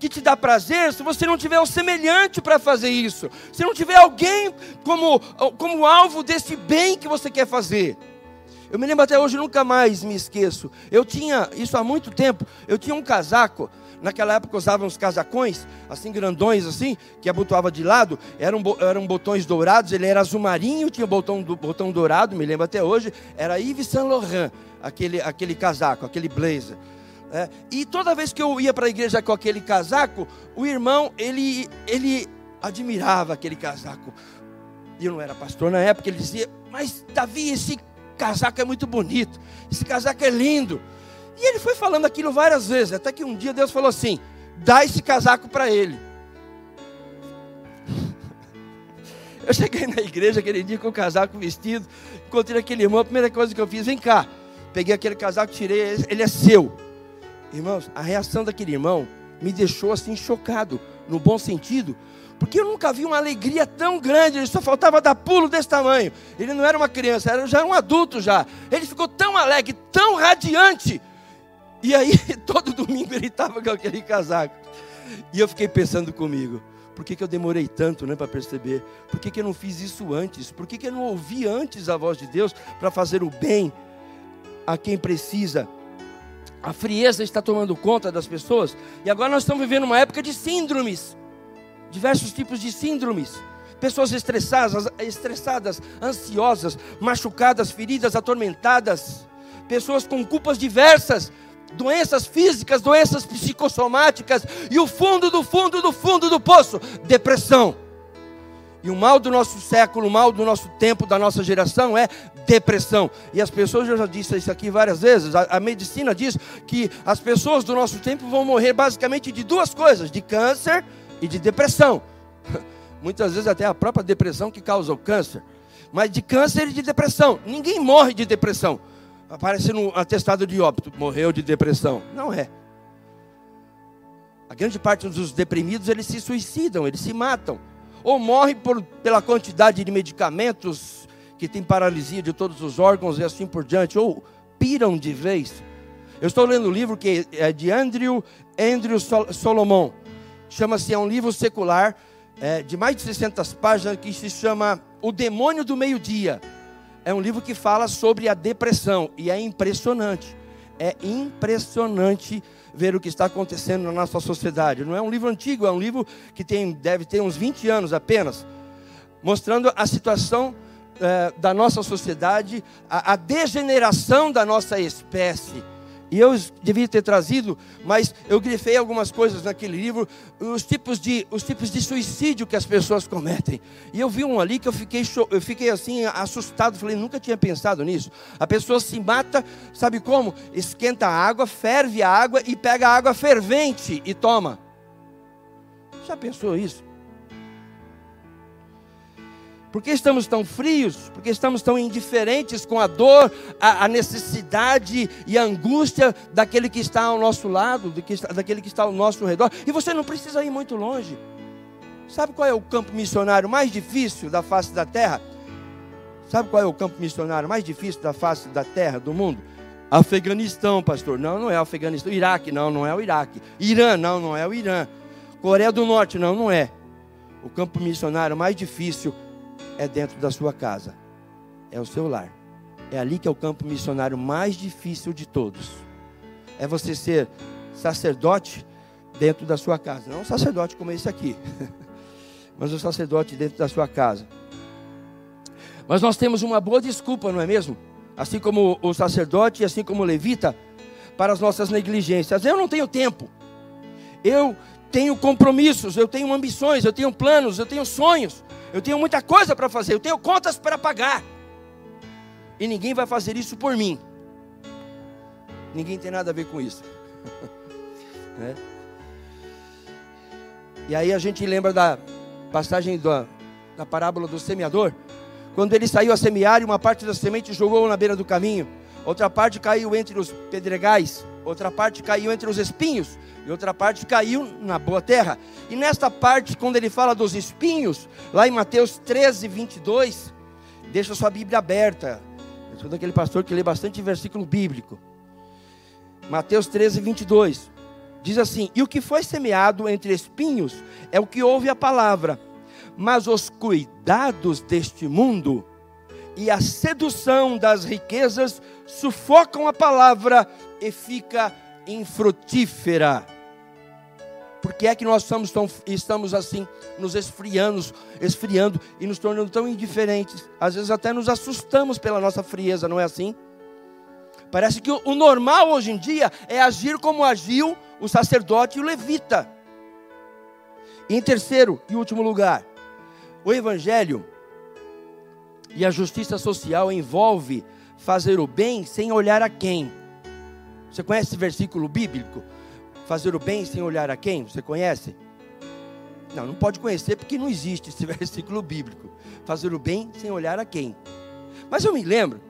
que te dá prazer se você não tiver o semelhante para fazer isso. Se não tiver alguém como, como alvo desse bem que você quer fazer. Eu me lembro até hoje, nunca mais me esqueço. Eu tinha, isso há muito tempo, eu tinha um casaco. Naquela época usavam uns casacões, assim grandões, assim, que abotoava de lado. Eram, eram botões dourados, ele era azul marinho, tinha botão, botão dourado, me lembro até hoje. Era Yves Saint Laurent, aquele, aquele casaco, aquele blazer. É, e toda vez que eu ia para a igreja com aquele casaco, o irmão, ele, ele admirava aquele casaco. Eu não era pastor na época, ele dizia, mas Davi, esse casaco é muito bonito, esse casaco é lindo. E ele foi falando aquilo várias vezes, até que um dia Deus falou assim: dá esse casaco para ele. Eu cheguei na igreja aquele dia com o casaco vestido, encontrei aquele irmão, a primeira coisa que eu fiz, vem cá. Peguei aquele casaco, tirei, ele é seu. Irmãos, a reação daquele irmão me deixou assim chocado, no bom sentido, porque eu nunca vi uma alegria tão grande, ele só faltava dar pulo desse tamanho. Ele não era uma criança, era já um adulto já. Ele ficou tão alegre, tão radiante. E aí, todo domingo ele estava com aquele casaco. E eu fiquei pensando comigo, por que, que eu demorei tanto né, para perceber? Por que, que eu não fiz isso antes? Por que, que eu não ouvi antes a voz de Deus para fazer o bem a quem precisa? A frieza está tomando conta das pessoas. E agora nós estamos vivendo uma época de síndromes diversos tipos de síndromes. Pessoas estressadas, estressadas, ansiosas, machucadas, feridas, atormentadas. Pessoas com culpas diversas, doenças físicas, doenças psicossomáticas e o fundo do fundo do fundo do poço, depressão. E o mal do nosso século, o mal do nosso tempo, da nossa geração é depressão. E as pessoas, eu já disse isso aqui várias vezes, a, a, medicina diz que as pessoas do nosso tempo vão morrer basicamente de duas coisas: de câncer e de depressão. Muitas vezes até a própria depressão que causa o câncer. Mas de câncer e de depressão. Ninguém morre de depressão. Aparece no atestado de óbito, morreu de depressão. Não é. A grande parte dos deprimidos, eles se suicidam, eles se matam. Ou morrem por, pela quantidade de medicamentos que tem paralisia de todos os órgãos e assim por diante. Ou piram de vez. Eu estou lendo um livro que é de Andrew, Andrew Solomon chama-se, é um livro secular é, de mais de 600 páginas que se chama O Demônio do Meio-Dia. É um livro que fala sobre a depressão e é impressionante. É impressionante ver o que está acontecendo na nossa sociedade. Não é um livro antigo, é um livro que tem, deve ter uns 20 anos apenas, mostrando a situação é, da nossa sociedade, a, a degeneração da nossa espécie e eu devia ter trazido, mas eu grifei algumas coisas naquele livro, os tipos de, os tipos de suicídio que as pessoas cometem. E eu vi um ali que eu fiquei, eu fiquei assim assustado, falei, nunca tinha pensado nisso. A pessoa se mata, sabe como? Esquenta a água, ferve a água e pega a água fervente e toma. Já pensou isso? Por que estamos tão frios? Por que estamos tão indiferentes com a dor, a, a, necessidade e a angústia daquele que está ao nosso lado, que está, daquele que está ao nosso redor? E você não precisa ir muito longe. Sabe qual é o campo missionário mais difícil da face da terra? Sabe qual é o campo missionário mais difícil da face da terra, do mundo? Afeganistão, pastor. Não, não é Afeganistão. Iraque, não, não é o Iraque. Irã, não, não é o Irã. Coreia do Norte, não, não é. O campo missionário mais difícil é dentro da sua casa, é o seu lar. É ali que é o campo missionário mais difícil de todos. É você ser sacerdote dentro da sua casa. Não um sacerdote como esse aqui, mas um sacerdote dentro da sua casa. Mas nós temos uma boa desculpa, não é mesmo? Assim como o sacerdote e assim como o levita, para as nossas negligências. Eu não tenho tempo. Eu tenho compromissos, eu tenho ambições, eu tenho planos, eu tenho sonhos. Eu tenho muita coisa para fazer, eu tenho contas para pagar. E ninguém vai fazer isso por mim. Ninguém tem nada a ver com isso. né? E aí a gente lembra da passagem da, da parábola do semeador. Quando ele saiu a semear, uma parte da semente jogou na beira do caminho, outra parte caiu entre os pedregais, outra parte caiu entre os espinhos, e outra parte caiu na boa terra. E nesta parte, quando ele fala dos espinhos, lá em Mateus 13, 22, deixa sua Bíblia aberta. Eu sou daquele pastor que lê bastante versículo bíblico. Mateus 13, 22. Diz assim: E o que foi semeado entre espinhos é o que ouve a palavra, mas os cuidados deste mundo e a sedução das riquezas sufocam a palavra e fica infrutífera. Por que é que nós estamos, tão, estamos assim, nos esfriando, esfriando e nos tornando tão indiferentes? Às vezes até nos assustamos pela nossa frieza, não é assim? Parece que o, o normal hoje em dia é agir como agiu o sacerdote e o levita. Em terceiro e último lugar, o evangelho e a justiça social envolve fazer o bem sem olhar a quem. Você conhece esse versículo bíblico? Fazer o bem sem olhar a quem? Você conhece? Não, não pode conhecer porque não existe esse versículo bíblico. Fazer o bem sem olhar a quem. Mas eu me lembro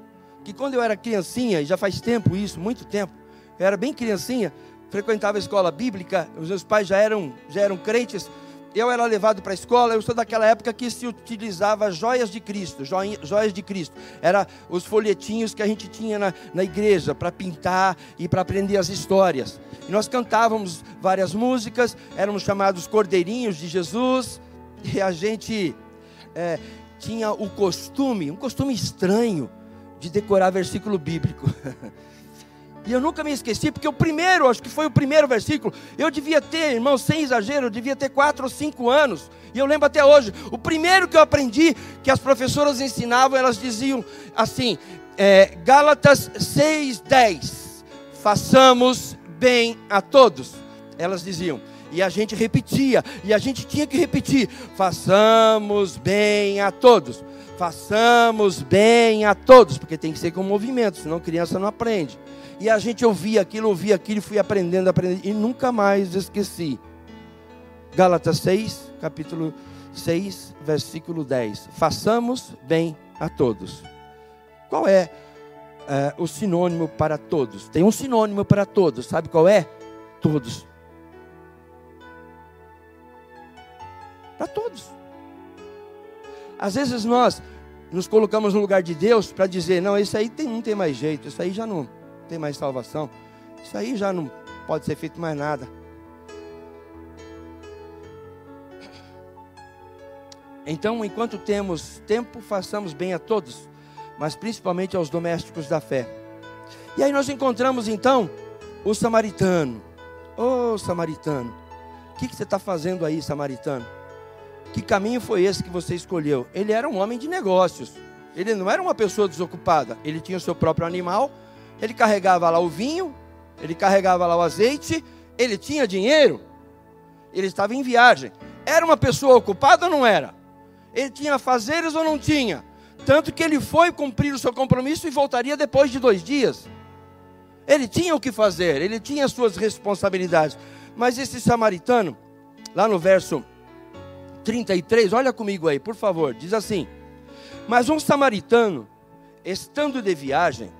que quando eu era criancinha, e já faz tempo isso, muito tempo, eu era bem criancinha, frequentava a escola bíblica, os meus pais já eram, já eram crentes, eu era levado para a escola, eu sou daquela época que se utilizava joias de Cristo, joias de Cristo. Era os folhetinhos que a gente tinha na, na igreja para pintar e para aprender as histórias. E nós cantávamos várias músicas, éramos chamados Cordeirinhos de Jesus, e a gente é, tinha o costume, um costume estranho, de decorar versículo bíblico. E eu nunca me esqueci, porque o primeiro, acho que foi o primeiro versículo, eu devia ter, irmão, sem exagero, eu devia ter quatro ou cinco anos. E eu lembro até hoje, o primeiro que eu aprendi, que as professoras ensinavam, elas diziam assim, é, Gálatas 6,10, façamos bem a todos. Elas diziam, e a gente repetia, e a gente tinha que repetir, façamos bem a todos. Façamos bem a todos, porque tem que ser com movimento, senão criança não aprende. E a gente ouvia aquilo, ouvia aquilo e fui aprendendo, aprendendo. E nunca mais esqueci. Gálatas 6, capítulo 6, versículo 10. Façamos bem a todos. Qual é, é o sinônimo para todos? Tem um sinônimo para todos, sabe qual é? Todos. Para todos. Às vezes nós nos colocamos no lugar de Deus para dizer: não, isso aí tem, não tem mais jeito, isso aí já não tem mais salvação. Isso aí já não pode ser feito mais nada. Então, enquanto temos tempo, façamos bem a todos, mas principalmente aos domésticos da fé. E aí nós encontramos então o samaritano. Ô oh, samaritano, o que, que você está fazendo aí, samaritano? Que caminho foi esse que você escolheu? Ele era um homem de negócios. Ele não era uma pessoa desocupada. Ele tinha o seu próprio animal, ele carregava lá o vinho, ele carregava lá o azeite, ele tinha dinheiro, ele estava em viagem. Era uma pessoa ocupada ou não era? Ele tinha fazeres ou não tinha? Tanto que ele foi cumprir o seu compromisso e voltaria depois de dois dias. Ele tinha o que fazer, ele tinha as suas responsabilidades. Mas esse samaritano, lá no verso 33, olha comigo aí, por favor, diz assim: Mas um samaritano, estando de viagem,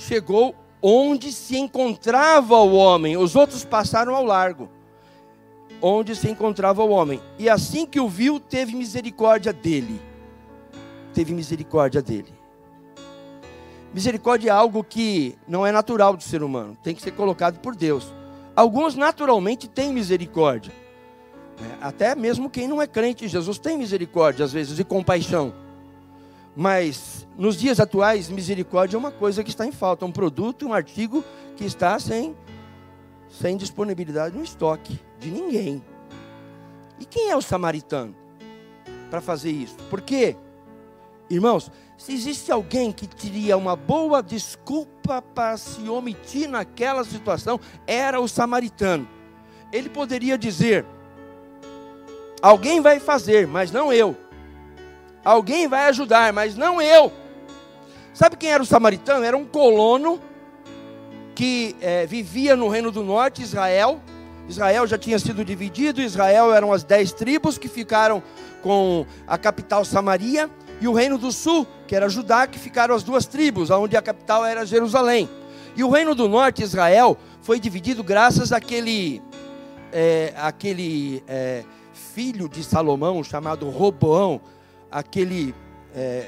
chegou onde se encontrava o homem, os outros passaram ao largo. Onde se encontrava o homem, e assim que o viu, teve misericórdia dele. Teve misericórdia dele. Misericórdia é algo que não é natural do ser humano, tem que ser colocado por Deus. Alguns naturalmente têm misericórdia, né? até mesmo quem não é crente, Jesus tem misericórdia às vezes e compaixão. Mas nos dias atuais, misericórdia é uma coisa que está em falta, um produto, um artigo que está sem, sem disponibilidade no estoque de ninguém. E quem é o samaritano para fazer isso? Porque, irmãos, se existe alguém que teria uma boa desculpa para se omitir naquela situação, era o samaritano. Ele poderia dizer: Alguém vai fazer, mas não eu. Alguém vai ajudar, mas não eu. Sabe quem era o samaritano? Era um colono que é, vivia no reino do norte, Israel. Israel já tinha sido dividido, Israel eram as dez tribos que ficaram com a capital Samaria, e o reino do sul, que era Judá, que ficaram as duas tribos, onde a capital era Jerusalém. E o reino do norte, Israel, foi dividido graças àquele, é, àquele é, filho de Salomão chamado Roboão, aquele, é,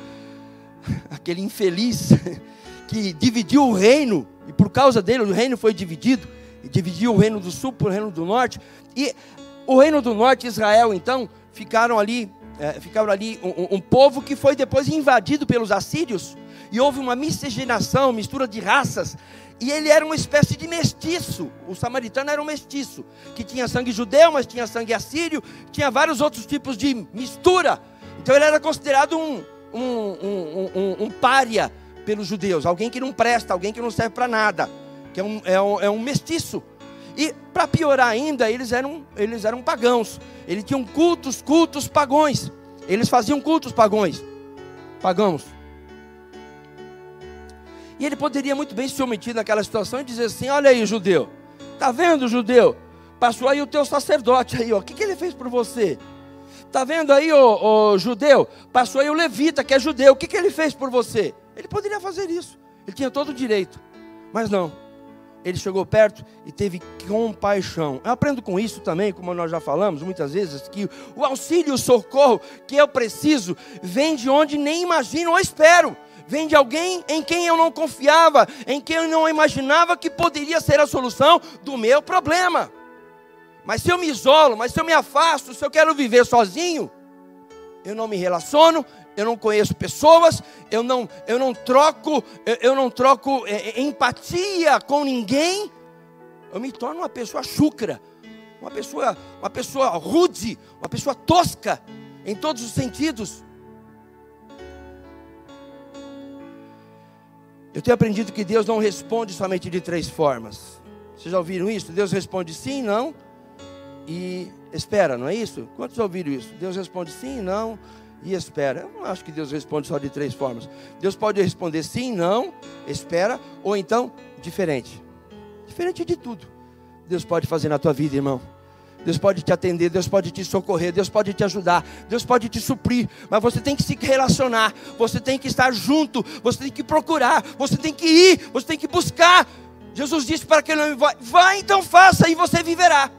aquele infeliz que dividiu o reino, e por causa dele o reino foi dividido. dividiu o reino do sul para o reino do norte. E o reino do norte, Israel, então, ficaram ali, é, ficaram ali um, um, povo que foi depois invadido pelos assírios. E houve uma miscigenação, mistura de raças. E ele era uma espécie de mestiço. O samaritano era um mestiço, que tinha sangue judeu, mas tinha sangue assírio, tinha vários outros tipos de mistura. Então ele era considerado um, um, um, um, um pária pelos judeus, alguém que não presta, alguém que não serve para nada que é um, é um, é um mestiço. E para piorar ainda, eles eram, eles eram pagãos. Eles tinham cultos, cultos pagões. Eles faziam cultos pagões. Pagãos. E ele poderia muito bem se omitir naquela situação e dizer assim: Olha aí, judeu, tá vendo, judeu? Passou aí o teu sacerdote aí, ó. O que, que ele fez por você? Tá vendo aí, o judeu? Passou aí o levita, que é judeu. O que, que ele fez por você? Ele poderia fazer isso. Ele tinha todo o direito. Mas não ele chegou perto e teve compaixão. Eu aprendo com isso também, como nós já falamos muitas vezes, que o auxílio, o socorro que eu preciso vem de onde nem imagino ou espero. Vem de alguém em quem eu não confiava, em quem eu não imaginava que poderia ser a solução do meu problema. Mas se eu me isolo, mas se eu me afasto, se eu quero viver sozinho, eu não me relaciono, eu não conheço pessoas, eu não, eu não troco, eu, não troco é, é, empatia com ninguém, eu me torno uma pessoa chucra, uma pessoa, uma pessoa rude, uma pessoa tosca em todos os sentidos. Eu tenho aprendido que Deus não responde somente de três formas. Vocês já ouviram isso? Deus responde sim, não e espera, não é isso? Quantos ouviram isso? Deus responde sim, não e espera. Eu não acho que Deus responde só de três formas. Deus pode responder sim, não, espera, ou então diferente. Diferente de tudo. Deus pode fazer na tua vida, irmão. Deus pode te atender, Deus pode te socorrer, Deus pode te ajudar, Deus pode te suprir, mas você tem que se relacionar, você tem que estar junto, você tem que procurar, você tem que ir, você tem que buscar. Jesus disse para aquele homem: vai, vai então faça e você viverá.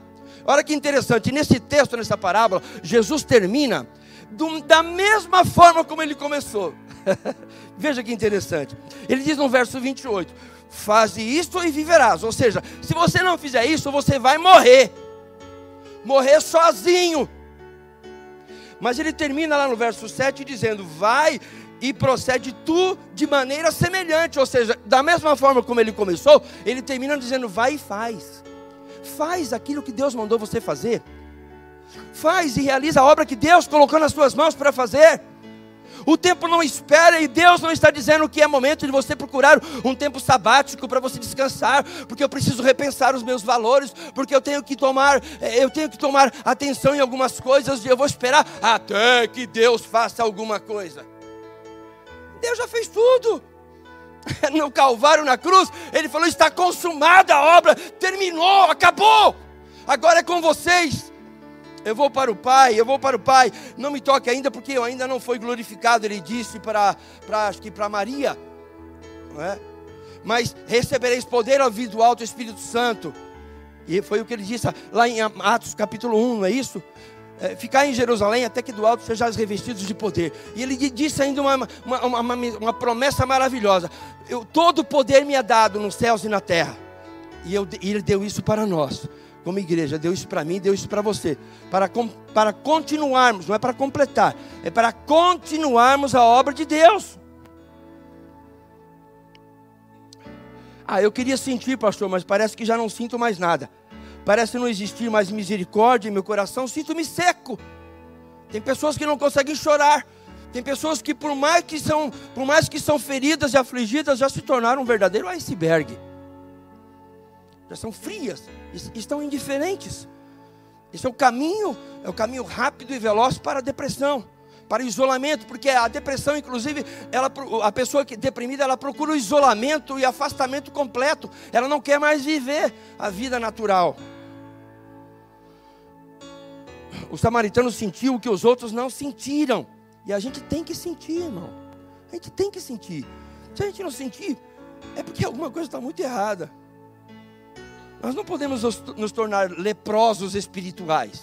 Olha que interessante, nesse texto, nessa parábola, Jesus termina do, da mesma forma como ele começou. Veja que interessante. Ele diz no verso 28: Faze isto e viverás. Ou seja, se você não fizer isso, você vai morrer. Morrer sozinho. Mas ele termina lá no verso 7 dizendo: Vai e procede tu de maneira semelhante. Ou seja, da mesma forma como ele começou, ele termina dizendo: Vai e faz. Faz aquilo que Deus mandou você fazer. Faz e realiza a obra que Deus colocou nas suas mãos para fazer. O tempo não espera e Deus não está dizendo que é momento de você procurar um tempo sabático para você descansar, porque eu preciso repensar os meus valores, porque eu tenho que tomar, eh, eu tenho que tomar atenção em algumas coisas e eu vou esperar até que Deus faça alguma coisa. Deus já fez tudo. No Calvário, na cruz, ele falou: está consumada a obra, terminou, acabou. Agora é com vocês. Eu vou para o Pai, eu vou para o Pai. Não me toque ainda, porque eu ainda não fui glorificado. Ele disse para, para acho que para Maria, não é? Mas recebereis poder ao vir do alto Espírito Santo. E foi o que ele disse lá em Atos capítulo 1, não é isso? É, ficar em Jerusalém até que do alto sejais revestidos de poder. E ele disse ainda uma, uma, uma, uma promessa maravilhosa: eu, Todo poder me é dado nos céus e na terra. E, eu, e ele deu isso para nós como igreja, deu isso para mim, deu isso para você, para, para continuarmos, não é para completar, é para continuarmos a obra de Deus. Ah, eu queria sentir, pastor, mas parece que já não sinto mais nada. Parece não existir mais misericórdia em meu coração, sinto-me seco. Tem pessoas que não conseguem chorar. Tem pessoas que por mais que são, por mais que são feridas e afligidas, já se tornaram um verdadeiro iceberg já são frias, estão indiferentes. Esse é o caminho, é o caminho rápido e veloz para a depressão, para o isolamento, porque a depressão, inclusive, ela, a pessoa que deprimida, ela procura o isolamento e afastamento completo. Ela não quer mais viver a vida natural. O samaritano sentiu o que os outros não sentiram. E a gente tem que sentir, irmão. A gente tem que sentir. Se a gente não sentir, é porque alguma coisa está muito errada. Nós não podemos nos, nos tornar leprosos espirituais.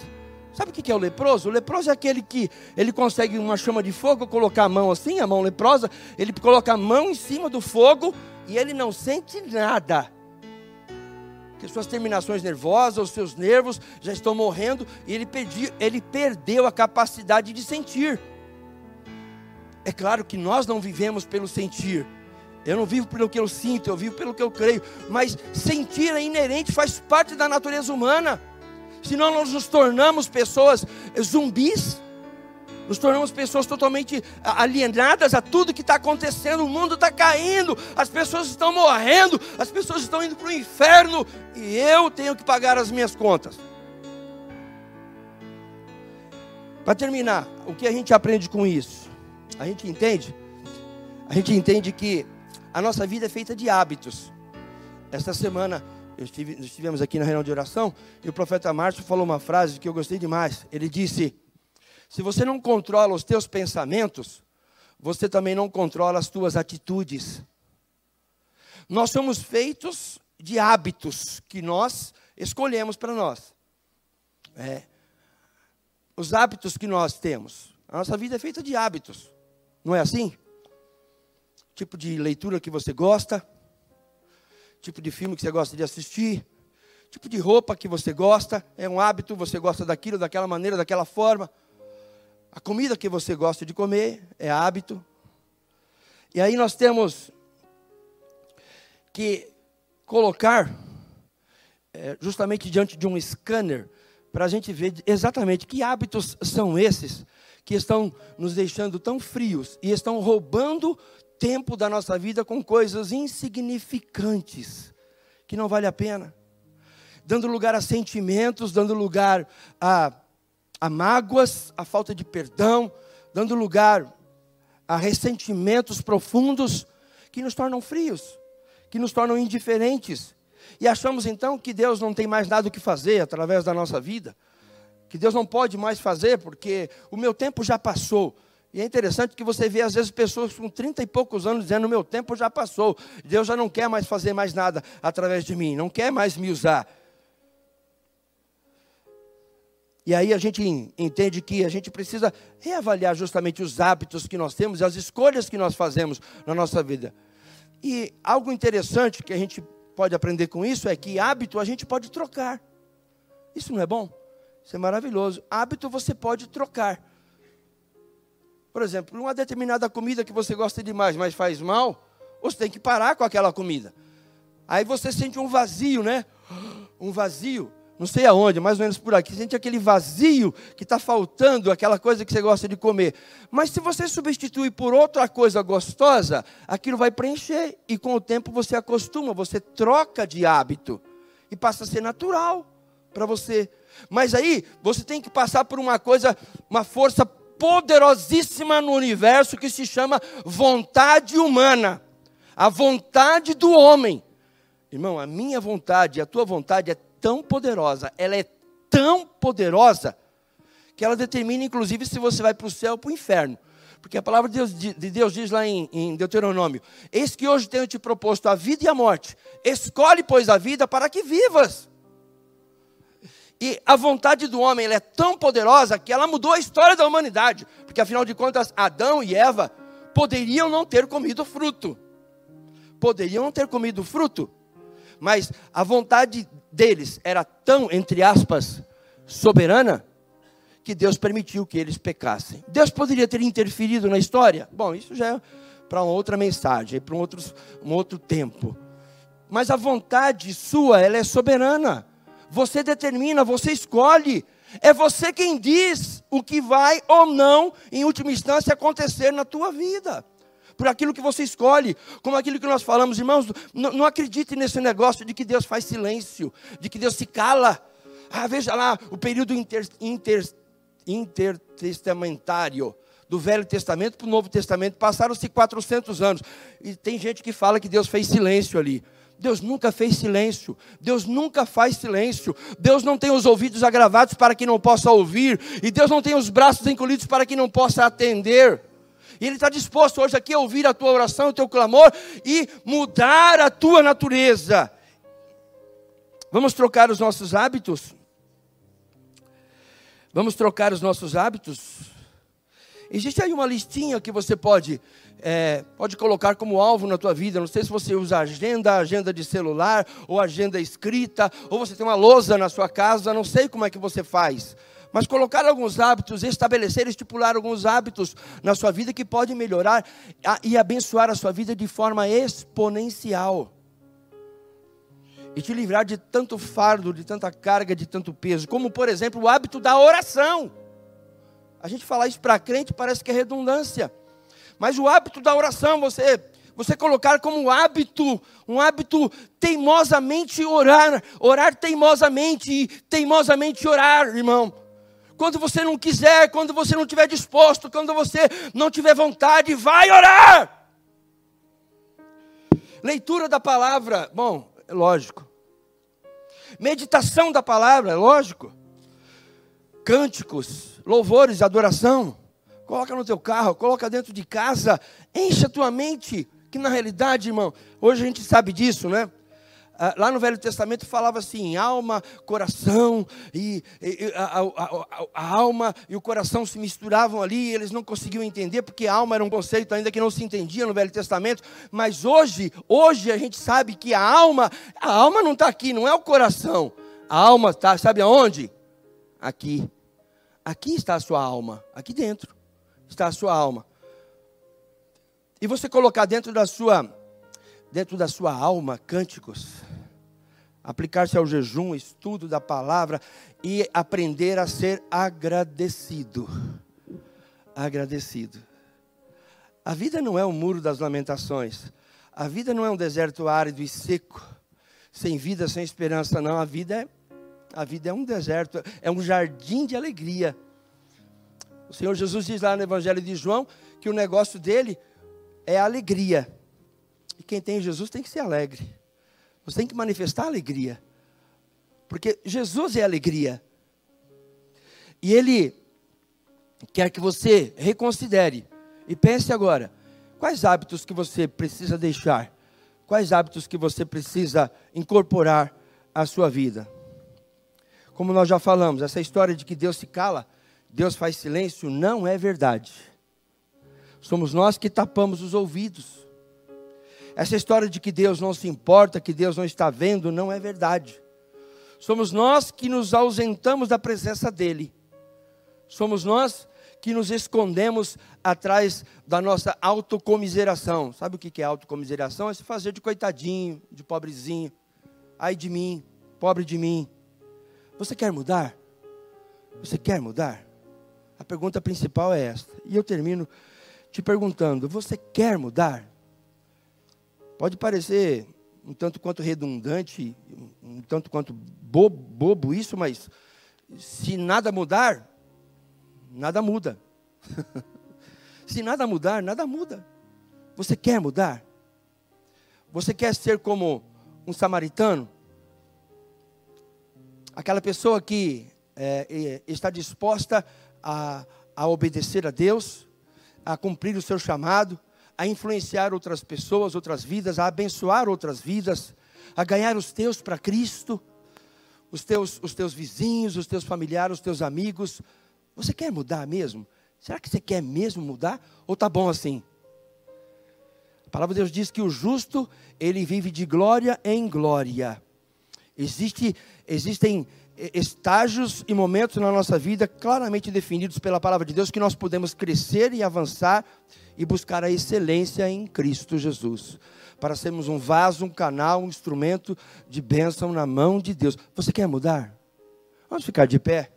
Sabe o que é o leproso? O leproso é aquele que ele consegue uma chama de fogo, colocar a mão assim, a mão leprosa, ele coloca a mão em cima do fogo e ele não sente nada. que suas terminações nervosas, os seus nervos já estão morrendo e ele, perdi, ele perdeu a capacidade de sentir. É claro que nós não vivemos pelo sentir. Eu não vivo pelo que eu sinto, eu vivo pelo que eu creio. Mas sentir é inerente, faz parte da natureza humana. Senão nós nos tornamos pessoas zumbis nos tornamos pessoas totalmente alienadas a tudo que está acontecendo. O mundo está caindo, as pessoas estão morrendo, as pessoas estão indo para o inferno e eu tenho que pagar as minhas contas. Para terminar, o que a gente aprende com isso? A gente entende? A gente entende que a nossa vida é feita de hábitos. Esta semana estive, estivemos aqui na reunião de oração e o profeta Márcio falou uma frase que eu gostei demais. Ele disse: se você não controla os teus pensamentos, você também não controla as tuas atitudes. Nós somos feitos de hábitos que nós escolhemos para nós. É. Os hábitos que nós temos. A nossa vida é feita de hábitos. Não é assim? Tipo de leitura que você gosta, tipo de filme que você gosta de assistir, tipo de roupa que você gosta, é um hábito, você gosta daquilo, daquela maneira, daquela forma. A comida que você gosta de comer é hábito. E aí nós temos que colocar é, justamente diante de um scanner para a gente ver exatamente que hábitos são esses que estão nos deixando tão frios e estão roubando tempo da nossa vida com coisas insignificantes que não vale a pena, dando lugar a sentimentos, dando lugar a a mágoas, a falta de perdão, dando lugar a ressentimentos profundos que nos tornam frios, que nos tornam indiferentes. E achamos então que Deus não tem mais nada o que fazer através da nossa vida, que Deus não pode mais fazer porque o meu tempo já passou. E é interessante que você vê às vezes pessoas com 30 e poucos anos dizendo: meu tempo já passou, Deus já não quer mais fazer mais nada através de mim, não quer mais me usar. E aí a gente entende que a gente precisa reavaliar justamente os hábitos que nós temos e as escolhas que nós fazemos na nossa vida. E algo interessante que a gente pode aprender com isso é que hábito a gente pode trocar. Isso não é bom? Isso é maravilhoso. Hábito você pode trocar. Por exemplo, uma determinada comida que você gosta demais, mas faz mal, você tem que parar com aquela comida. Aí você sente um vazio, né? Um vazio não sei aonde, mais ou menos por aqui, sente aquele vazio que está faltando, aquela coisa que você gosta de comer. Mas se você substituir por outra coisa gostosa, aquilo vai preencher. E com o tempo você acostuma, você troca de hábito. E passa a ser natural para você. Mas aí você tem que passar por uma coisa, uma força poderosíssima no universo que se chama vontade humana. A vontade do homem. Irmão, a minha vontade, a tua vontade é tão poderosa, ela é tão poderosa, que ela determina, inclusive, se você vai para o céu ou para o inferno. Porque a palavra de Deus, de Deus diz lá em, em, Deuteronômio: Eis que hoje tenho te proposto a vida e a morte. Escolhe, pois, a vida para que vivas. E a vontade do homem é tão poderosa que ela mudou a história da humanidade. Porque, afinal de contas, Adão e Eva poderiam não ter comido fruto. Poderiam não ter comido fruto. Mas a vontade deles era tão, entre aspas, soberana, que Deus permitiu que eles pecassem. Deus poderia ter interferido na história? Bom, isso já é para uma outra mensagem, para um outro, um outro tempo. Mas a vontade sua, ela é soberana. Você determina, você escolhe. É você quem diz o que vai ou não, em última instância, acontecer na tua vida por aquilo que você escolhe, como aquilo que nós falamos, irmãos, não, acredite nesse negócio de que Deus faz silêncio, de que Deus se cala. Ah, veja lá o período inter, inter, intertestamentário do Velho Testamento para o Novo Testamento, passaram-se 400 anos. E tem gente que fala que Deus fez silêncio ali. Deus nunca fez silêncio. Deus nunca faz silêncio. Deus não tem os ouvidos agravados para que não possa ouvir. E Deus não tem os braços encolhidos para que não possa atender. E Ele está disposto hoje aqui a ouvir a tua oração, o teu clamor e mudar a tua natureza. Vamos trocar os nossos hábitos? Vamos trocar os nossos hábitos? Existe aí uma listinha que você pode, é, pode colocar como alvo na tua vida. Não sei se você usa agenda, agenda de celular, ou agenda escrita, ou você tem uma lousa na sua casa, não sei como é que você faz. Mas colocar alguns hábitos, estabelecer, estipular alguns hábitos na sua vida que podem melhorar e abençoar a sua vida de forma exponencial. E te livrar de tanto fardo, de tanta carga, de tanto peso. Como, por exemplo, o hábito da oração. A gente falar isso para crente parece que é redundância. Mas o hábito da oração, você você colocar como hábito, um hábito teimosamente orar, orar teimosamente e teimosamente orar, irmão. Quando você não quiser, quando você não estiver disposto, quando você não tiver vontade, vai orar. Leitura da palavra, bom, é lógico. Meditação da palavra, é lógico. Cânticos, louvores, adoração. Coloca no teu carro, coloca dentro de casa, enche a tua mente, que na realidade, irmão, hoje a gente sabe disso, né? Ah, lá no Velho Testamento falava assim: alma, coração, e, e a, a, a, a, alma e o coração se misturavam ali, e eles não conseguiam entender, porque alma era um conceito ainda que não se entendia no Velho Testamento, mas hoje, hoje a gente sabe que a alma, a alma não está aqui, não é o coração, a alma está, sabe aonde? Aqui. Aqui está a sua alma, aqui dentro está a sua alma. E você colocar dentro da sua dentro da sua alma cânticos, aplicar-se ao jejum, estudo da palavra e aprender a ser agradecido. Agradecido. A vida não é um muro das lamentações. A vida não é um deserto árido e seco, sem vida, sem esperança, não. A vida é a vida é um deserto, é um jardim de alegria. O Senhor Jesus diz lá no Evangelho de João que o negócio dele é a alegria. E quem tem Jesus tem que ser alegre. Você tem que manifestar alegria. Porque Jesus é alegria. E Ele quer que você reconsidere e pense agora: quais hábitos que você precisa deixar? Quais hábitos que você precisa incorporar à sua vida? Como nós já falamos, essa história de que Deus se cala, Deus faz silêncio, não é verdade. Somos nós que tapamos os ouvidos. Essa história de que Deus não se importa, que Deus não está vendo, não é verdade. Somos nós que nos ausentamos da presença dEle. Somos nós que nos escondemos atrás da nossa autocomiseração. Sabe o que é autocomiseração? É se fazer de coitadinho, de pobrezinho. Ai de mim, pobre de mim. Você quer mudar? Você quer mudar? A pergunta principal é esta. E eu termino te perguntando: você quer mudar? Pode parecer um tanto quanto redundante, um tanto quanto bobo, bobo isso, mas se nada mudar, nada muda. se nada mudar, nada muda. Você quer mudar? Você quer ser como um samaritano? Aquela pessoa que é, está disposta a, a obedecer a Deus, a cumprir o seu chamado, a influenciar outras pessoas, outras vidas, a abençoar outras vidas, a ganhar os teus para Cristo, os teus, os teus vizinhos, os teus familiares, os teus amigos. Você quer mudar mesmo? Será que você quer mesmo mudar? Ou está bom assim? A palavra de Deus diz que o justo, ele vive de glória em glória. Existe, existem eh, estágios e momentos na nossa vida claramente definidos pela palavra de Deus que nós podemos crescer e avançar e buscar a excelência em Cristo Jesus. Para sermos um vaso, um canal, um instrumento de bênção na mão de Deus. Você quer mudar? Vamos ficar de pé.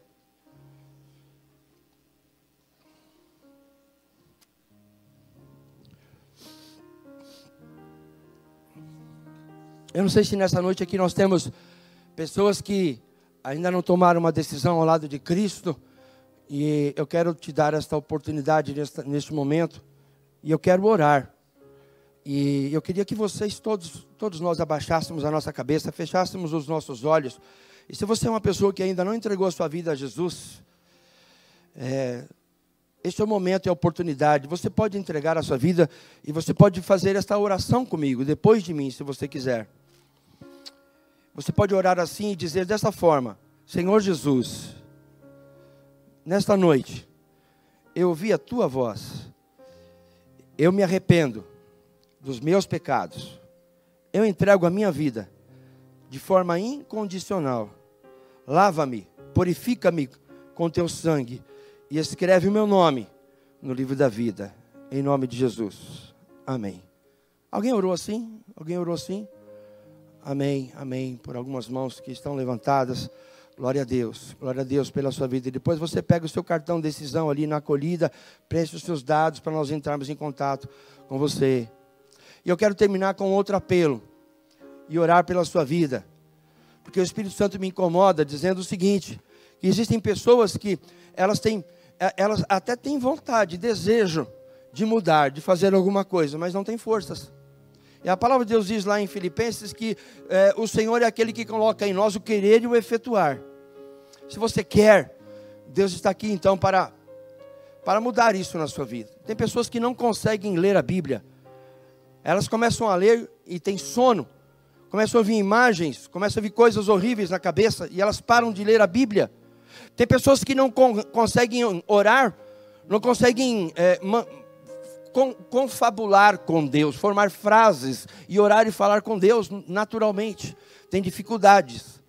Eu não sei se nessa noite aqui nós temos pessoas que ainda não tomaram uma decisão ao lado de Cristo, e eu quero te dar esta oportunidade neste, momento, e eu quero orar. E eu queria que vocês todos, todos nós abaixássemos a nossa cabeça, fechássemos os nossos olhos. E se você é uma pessoa que ainda não entregou a sua vida a Jesus, é, este é o momento e a oportunidade. Você pode entregar a sua vida e você pode fazer esta oração comigo, depois de mim, se você quiser. Você pode orar assim e dizer dessa forma: Senhor Jesus, nesta noite, eu ouvi a tua voz. Eu me arrependo dos meus pecados. Eu entrego a minha vida de forma incondicional. Lava-me, purifica-me com teu sangue e escreve o meu nome no livro da vida. Em nome de Jesus. Amém. Alguém orou assim? Alguém orou assim? Amém, amém. Por algumas mãos que estão levantadas. Glória a Deus, glória a Deus pela sua vida. E depois você pega o seu cartão de decisão ali na acolhida, preste os seus dados para nós entrarmos em contato com você. E eu quero terminar com outro apelo e orar pela sua vida. Porque o Espírito Santo me incomoda dizendo o seguinte: que existem pessoas que elas têm, é, elas até têm vontade, desejo de mudar, de fazer alguma coisa, mas não têm forças. E a palavra de Deus diz lá em Filipenses que é, o Senhor é aquele que coloca em nós o querer e o efetuar. Se você quer, Deus está aqui então para, para mudar isso na sua vida. Tem pessoas que não conseguem ler a Bíblia. Elas começam a ler e têm sono. Começam a ouvir imagens, começam a ouvir coisas horríveis na cabeça e elas param de ler a Bíblia. Tem pessoas que não con conseguem orar, não conseguem é, confabular com Deus, formar frases e orar e falar com Deus naturalmente. Tem dificuldades.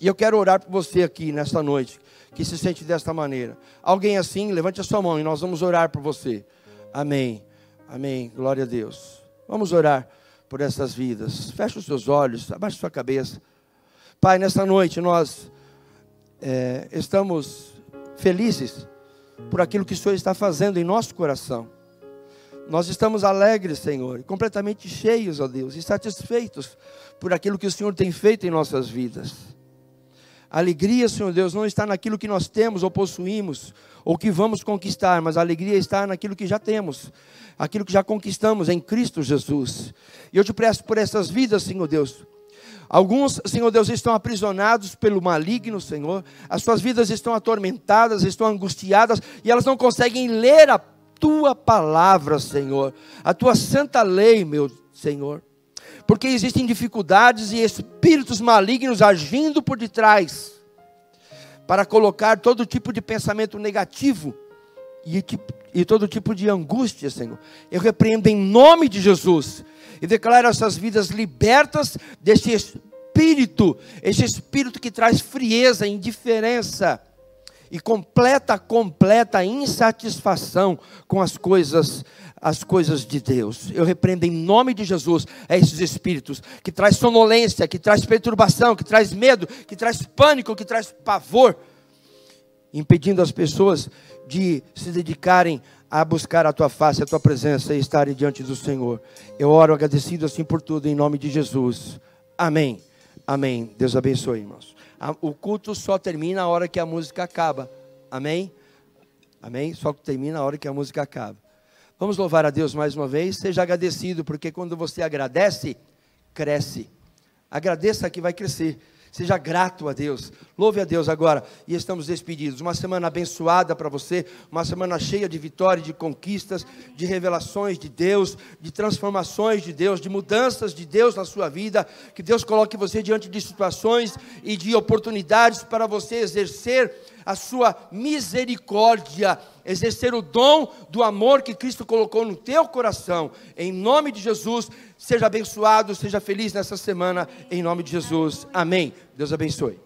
E eu quero orar por você aqui nesta noite, que se sente desta maneira. Alguém assim, levante a sua mão e nós vamos orar por você. Amém. Amém. Glória a Deus. Vamos orar por essas vidas. Feche os seus olhos, abaixe sua cabeça. Pai, nesta noite nós é, estamos felizes por aquilo que o Senhor está fazendo em nosso coração. Nós estamos alegres, Senhor, completamente cheios, ó Deus, e satisfeitos por aquilo que o Senhor tem feito em nossas vidas. A alegria, Senhor Deus, não está naquilo que nós temos ou possuímos, ou que vamos conquistar, mas a alegria está naquilo que já temos, aquilo que já conquistamos em Cristo Jesus. E eu te peço por essas vidas, Senhor Deus. Alguns, Senhor Deus, estão aprisionados pelo maligno, Senhor. As suas vidas estão atormentadas, estão angustiadas e elas não conseguem ler a tua palavra, Senhor, a tua santa lei, meu Senhor. Porque existem dificuldades e espíritos malignos agindo por detrás para colocar todo tipo de pensamento negativo e, e todo tipo de angústia, Senhor. Eu repreendo em nome de Jesus e declaro essas vidas libertas desse espírito, esse espírito que traz frieza, indiferença e completa, completa insatisfação com as coisas, as coisas de Deus. Eu repreendo em nome de Jesus a esses espíritos que traz sonolência, que traz perturbação, que traz medo, que traz pânico, que traz pavor, impedindo as pessoas de se dedicarem a buscar a tua face, a tua presença e estarem diante do Senhor. Eu oro agradecido assim por tudo em nome de Jesus. Amém. Amém. Deus abençoe, irmãos o culto só termina a hora que a música acaba. Amém? Amém? Só termina a hora que a música acaba. Vamos louvar a Deus mais uma vez. Seja agradecido, porque quando você agradece, cresce. Agradeça que vai crescer. Seja grato a Deus. Louve a Deus agora. E estamos despedidos. Uma semana abençoada para você. Uma semana cheia de vitórias, de conquistas, de revelações de Deus, de transformações de Deus, de mudanças de Deus na sua vida. Que Deus coloque você diante de situações e de oportunidades para você exercer a sua misericórdia, exercer o dom do amor que Cristo colocou no teu coração. Em nome de Jesus, seja abençoado, seja feliz nessa semana, em nome de Jesus. Amém. Deus abençoe.